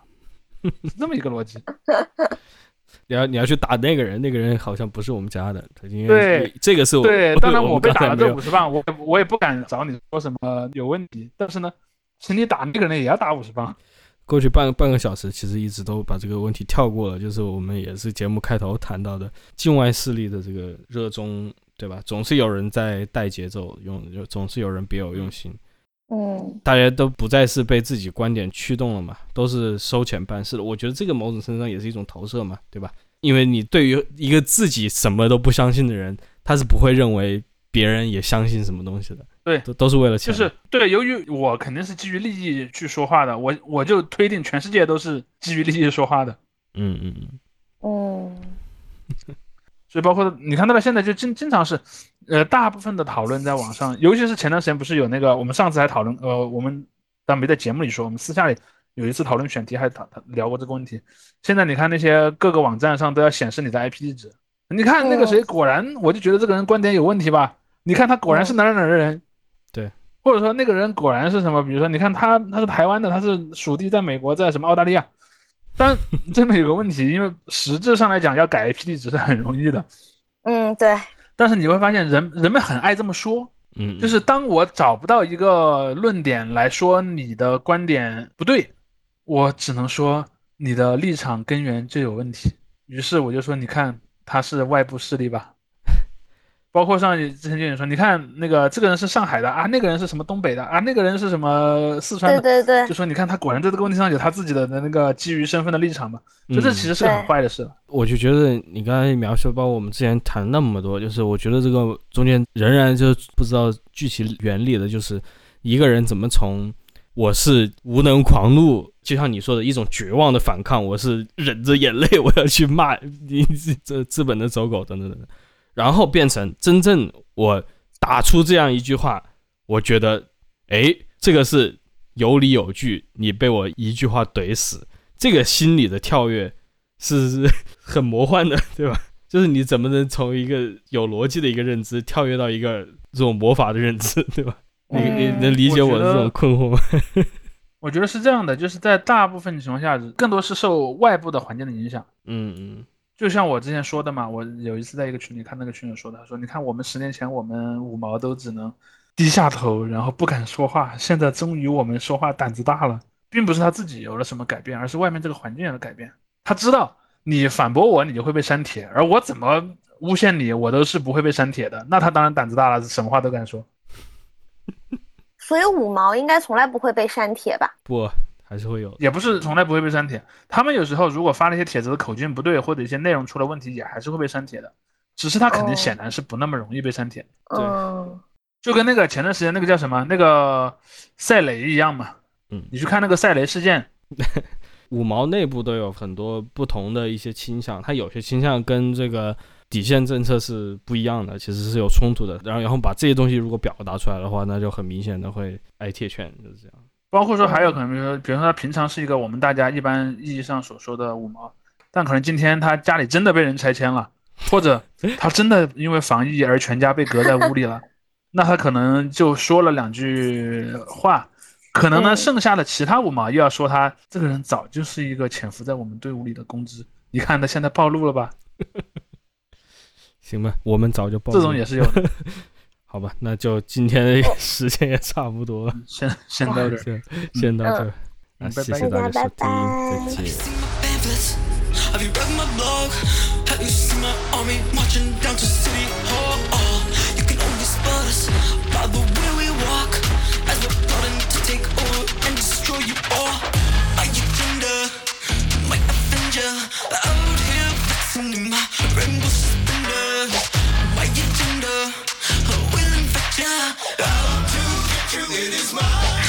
是这么一个逻辑。你要你要去打那个人，那个人好像不是我们家的。对，这个是我。对，当然我被打了这五十棒，我我也不敢找你说什么有问题。但是呢，请你打那个人也要打五十棒。过去半半个小时，其实一直都把这个问题跳过了。就是我们也是节目开头谈到的境外势力的这个热衷，对吧？总是有人在带节奏，用总是有人别有用心。嗯，大家都不再是被自己观点驱动了嘛，都是收钱办事的。我觉得这个某种程度上也是一种投射嘛，对吧？因为你对于一个自己什么都不相信的人，他是不会认为别人也相信什么东西的。对，都都是为了钱。就是对，由于我肯定是基于利益去说话的，我我就推定全世界都是基于利益说话的。嗯嗯嗯。哦。所以包括你看到了，现在就经经常是，呃，大部分的讨论在网上，尤其是前段时间不是有那个，我们上次还讨论，呃，我们但没在节目里说，我们私下里有一次讨论选题还讨讨聊过这个问题。现在你看那些各个网站上都要显示你的 IP 地址，你看那个谁，果然我就觉得这个人观点有问题吧？你看他果然是哪哪哪的人，对，或者说那个人果然是什么？比如说你看他他是台湾的，他是属地在美国，在什么澳大利亚。但这边有个问题，因为实质上来讲，要改 IP 地址是很容易的。嗯，对。但是你会发现，人人们很爱这么说。嗯，就是当我找不到一个论点来说你的观点不对，我只能说你的立场根源就有问题。于是我就说，你看他是外部势力吧。包括上之前就有说，你看那个这个人是上海的啊，那个人是什么东北的啊，那个人是什么四川的，对对对，就说你看他果然在这个问题上有他自己的那个基于身份的立场嘛，就这其实是很坏的事。我就觉得你刚才描述，包括我们之前谈那么多，就是我觉得这个中间仍然就不知道具体原理的，就是一个人怎么从我是无能狂怒，就像你说的一种绝望的反抗，我是忍着眼泪我要去骂你这资本的走狗等等等等。然后变成真正我打出这样一句话，我觉得，哎，这个是有理有据，你被我一句话怼死，这个心理的跳跃是 很魔幻的，对吧？就是你怎么能从一个有逻辑的一个认知跳跃到一个这种魔法的认知，对吧？你你能理解我的这种困惑吗？我觉得是这样的，就是在大部分情况下，更多是受外部的环境的影响。嗯嗯，就像我之前说的嘛，我有一次在一个群里看那个群友说的，他说：“你看我们十年前我们五毛都只能低下头，然后不敢说话，现在终于我们说话胆子大了，并不是他自己有了什么改变，而是外面这个环境有了改变。他知道。”你反驳我，你就会被删帖，而我怎么诬陷你，我都是不会被删帖的。那他当然胆子大了，什么话都敢说。所以五毛应该从来不会被删帖吧？不，还是会有，也不是从来不会被删帖。他们有时候如果发了一些帖子的口径不对，或者一些内容出了问题，也还是会被删帖的。只是他肯定显然是不那么容易被删帖。对，就跟那个前段时间那个叫什么那个赛雷一样嘛。嗯，你去看那个赛雷事件。五毛内部都有很多不同的一些倾向，它有些倾向跟这个底线政策是不一样的，其实是有冲突的。然后，然后把这些东西如果表达出来的话，那就很明显的会挨铁拳，就是这样。包括说还有可能，比如说，比如说他平常是一个我们大家一般意义上所说的五毛，但可能今天他家里真的被人拆迁了，或者 他真的因为防疫而全家被隔在屋里了，那他可能就说了两句话。可能呢，剩下的其他五毛又要说他这个人早就是一个潜伏在我们队伍里的公知。你看他现在暴露了吧？行吧，我们早就暴露。这种也是有的。好吧那就今天的时间也差不多了先先到这儿先到这儿那谢谢大家收听再见 have you read my blog have you seen my army marching down to city hall you can only spot us by the way we walk as we're prodding to take over and destroy you all your gender my avenger fixing my rainbow. It is mine.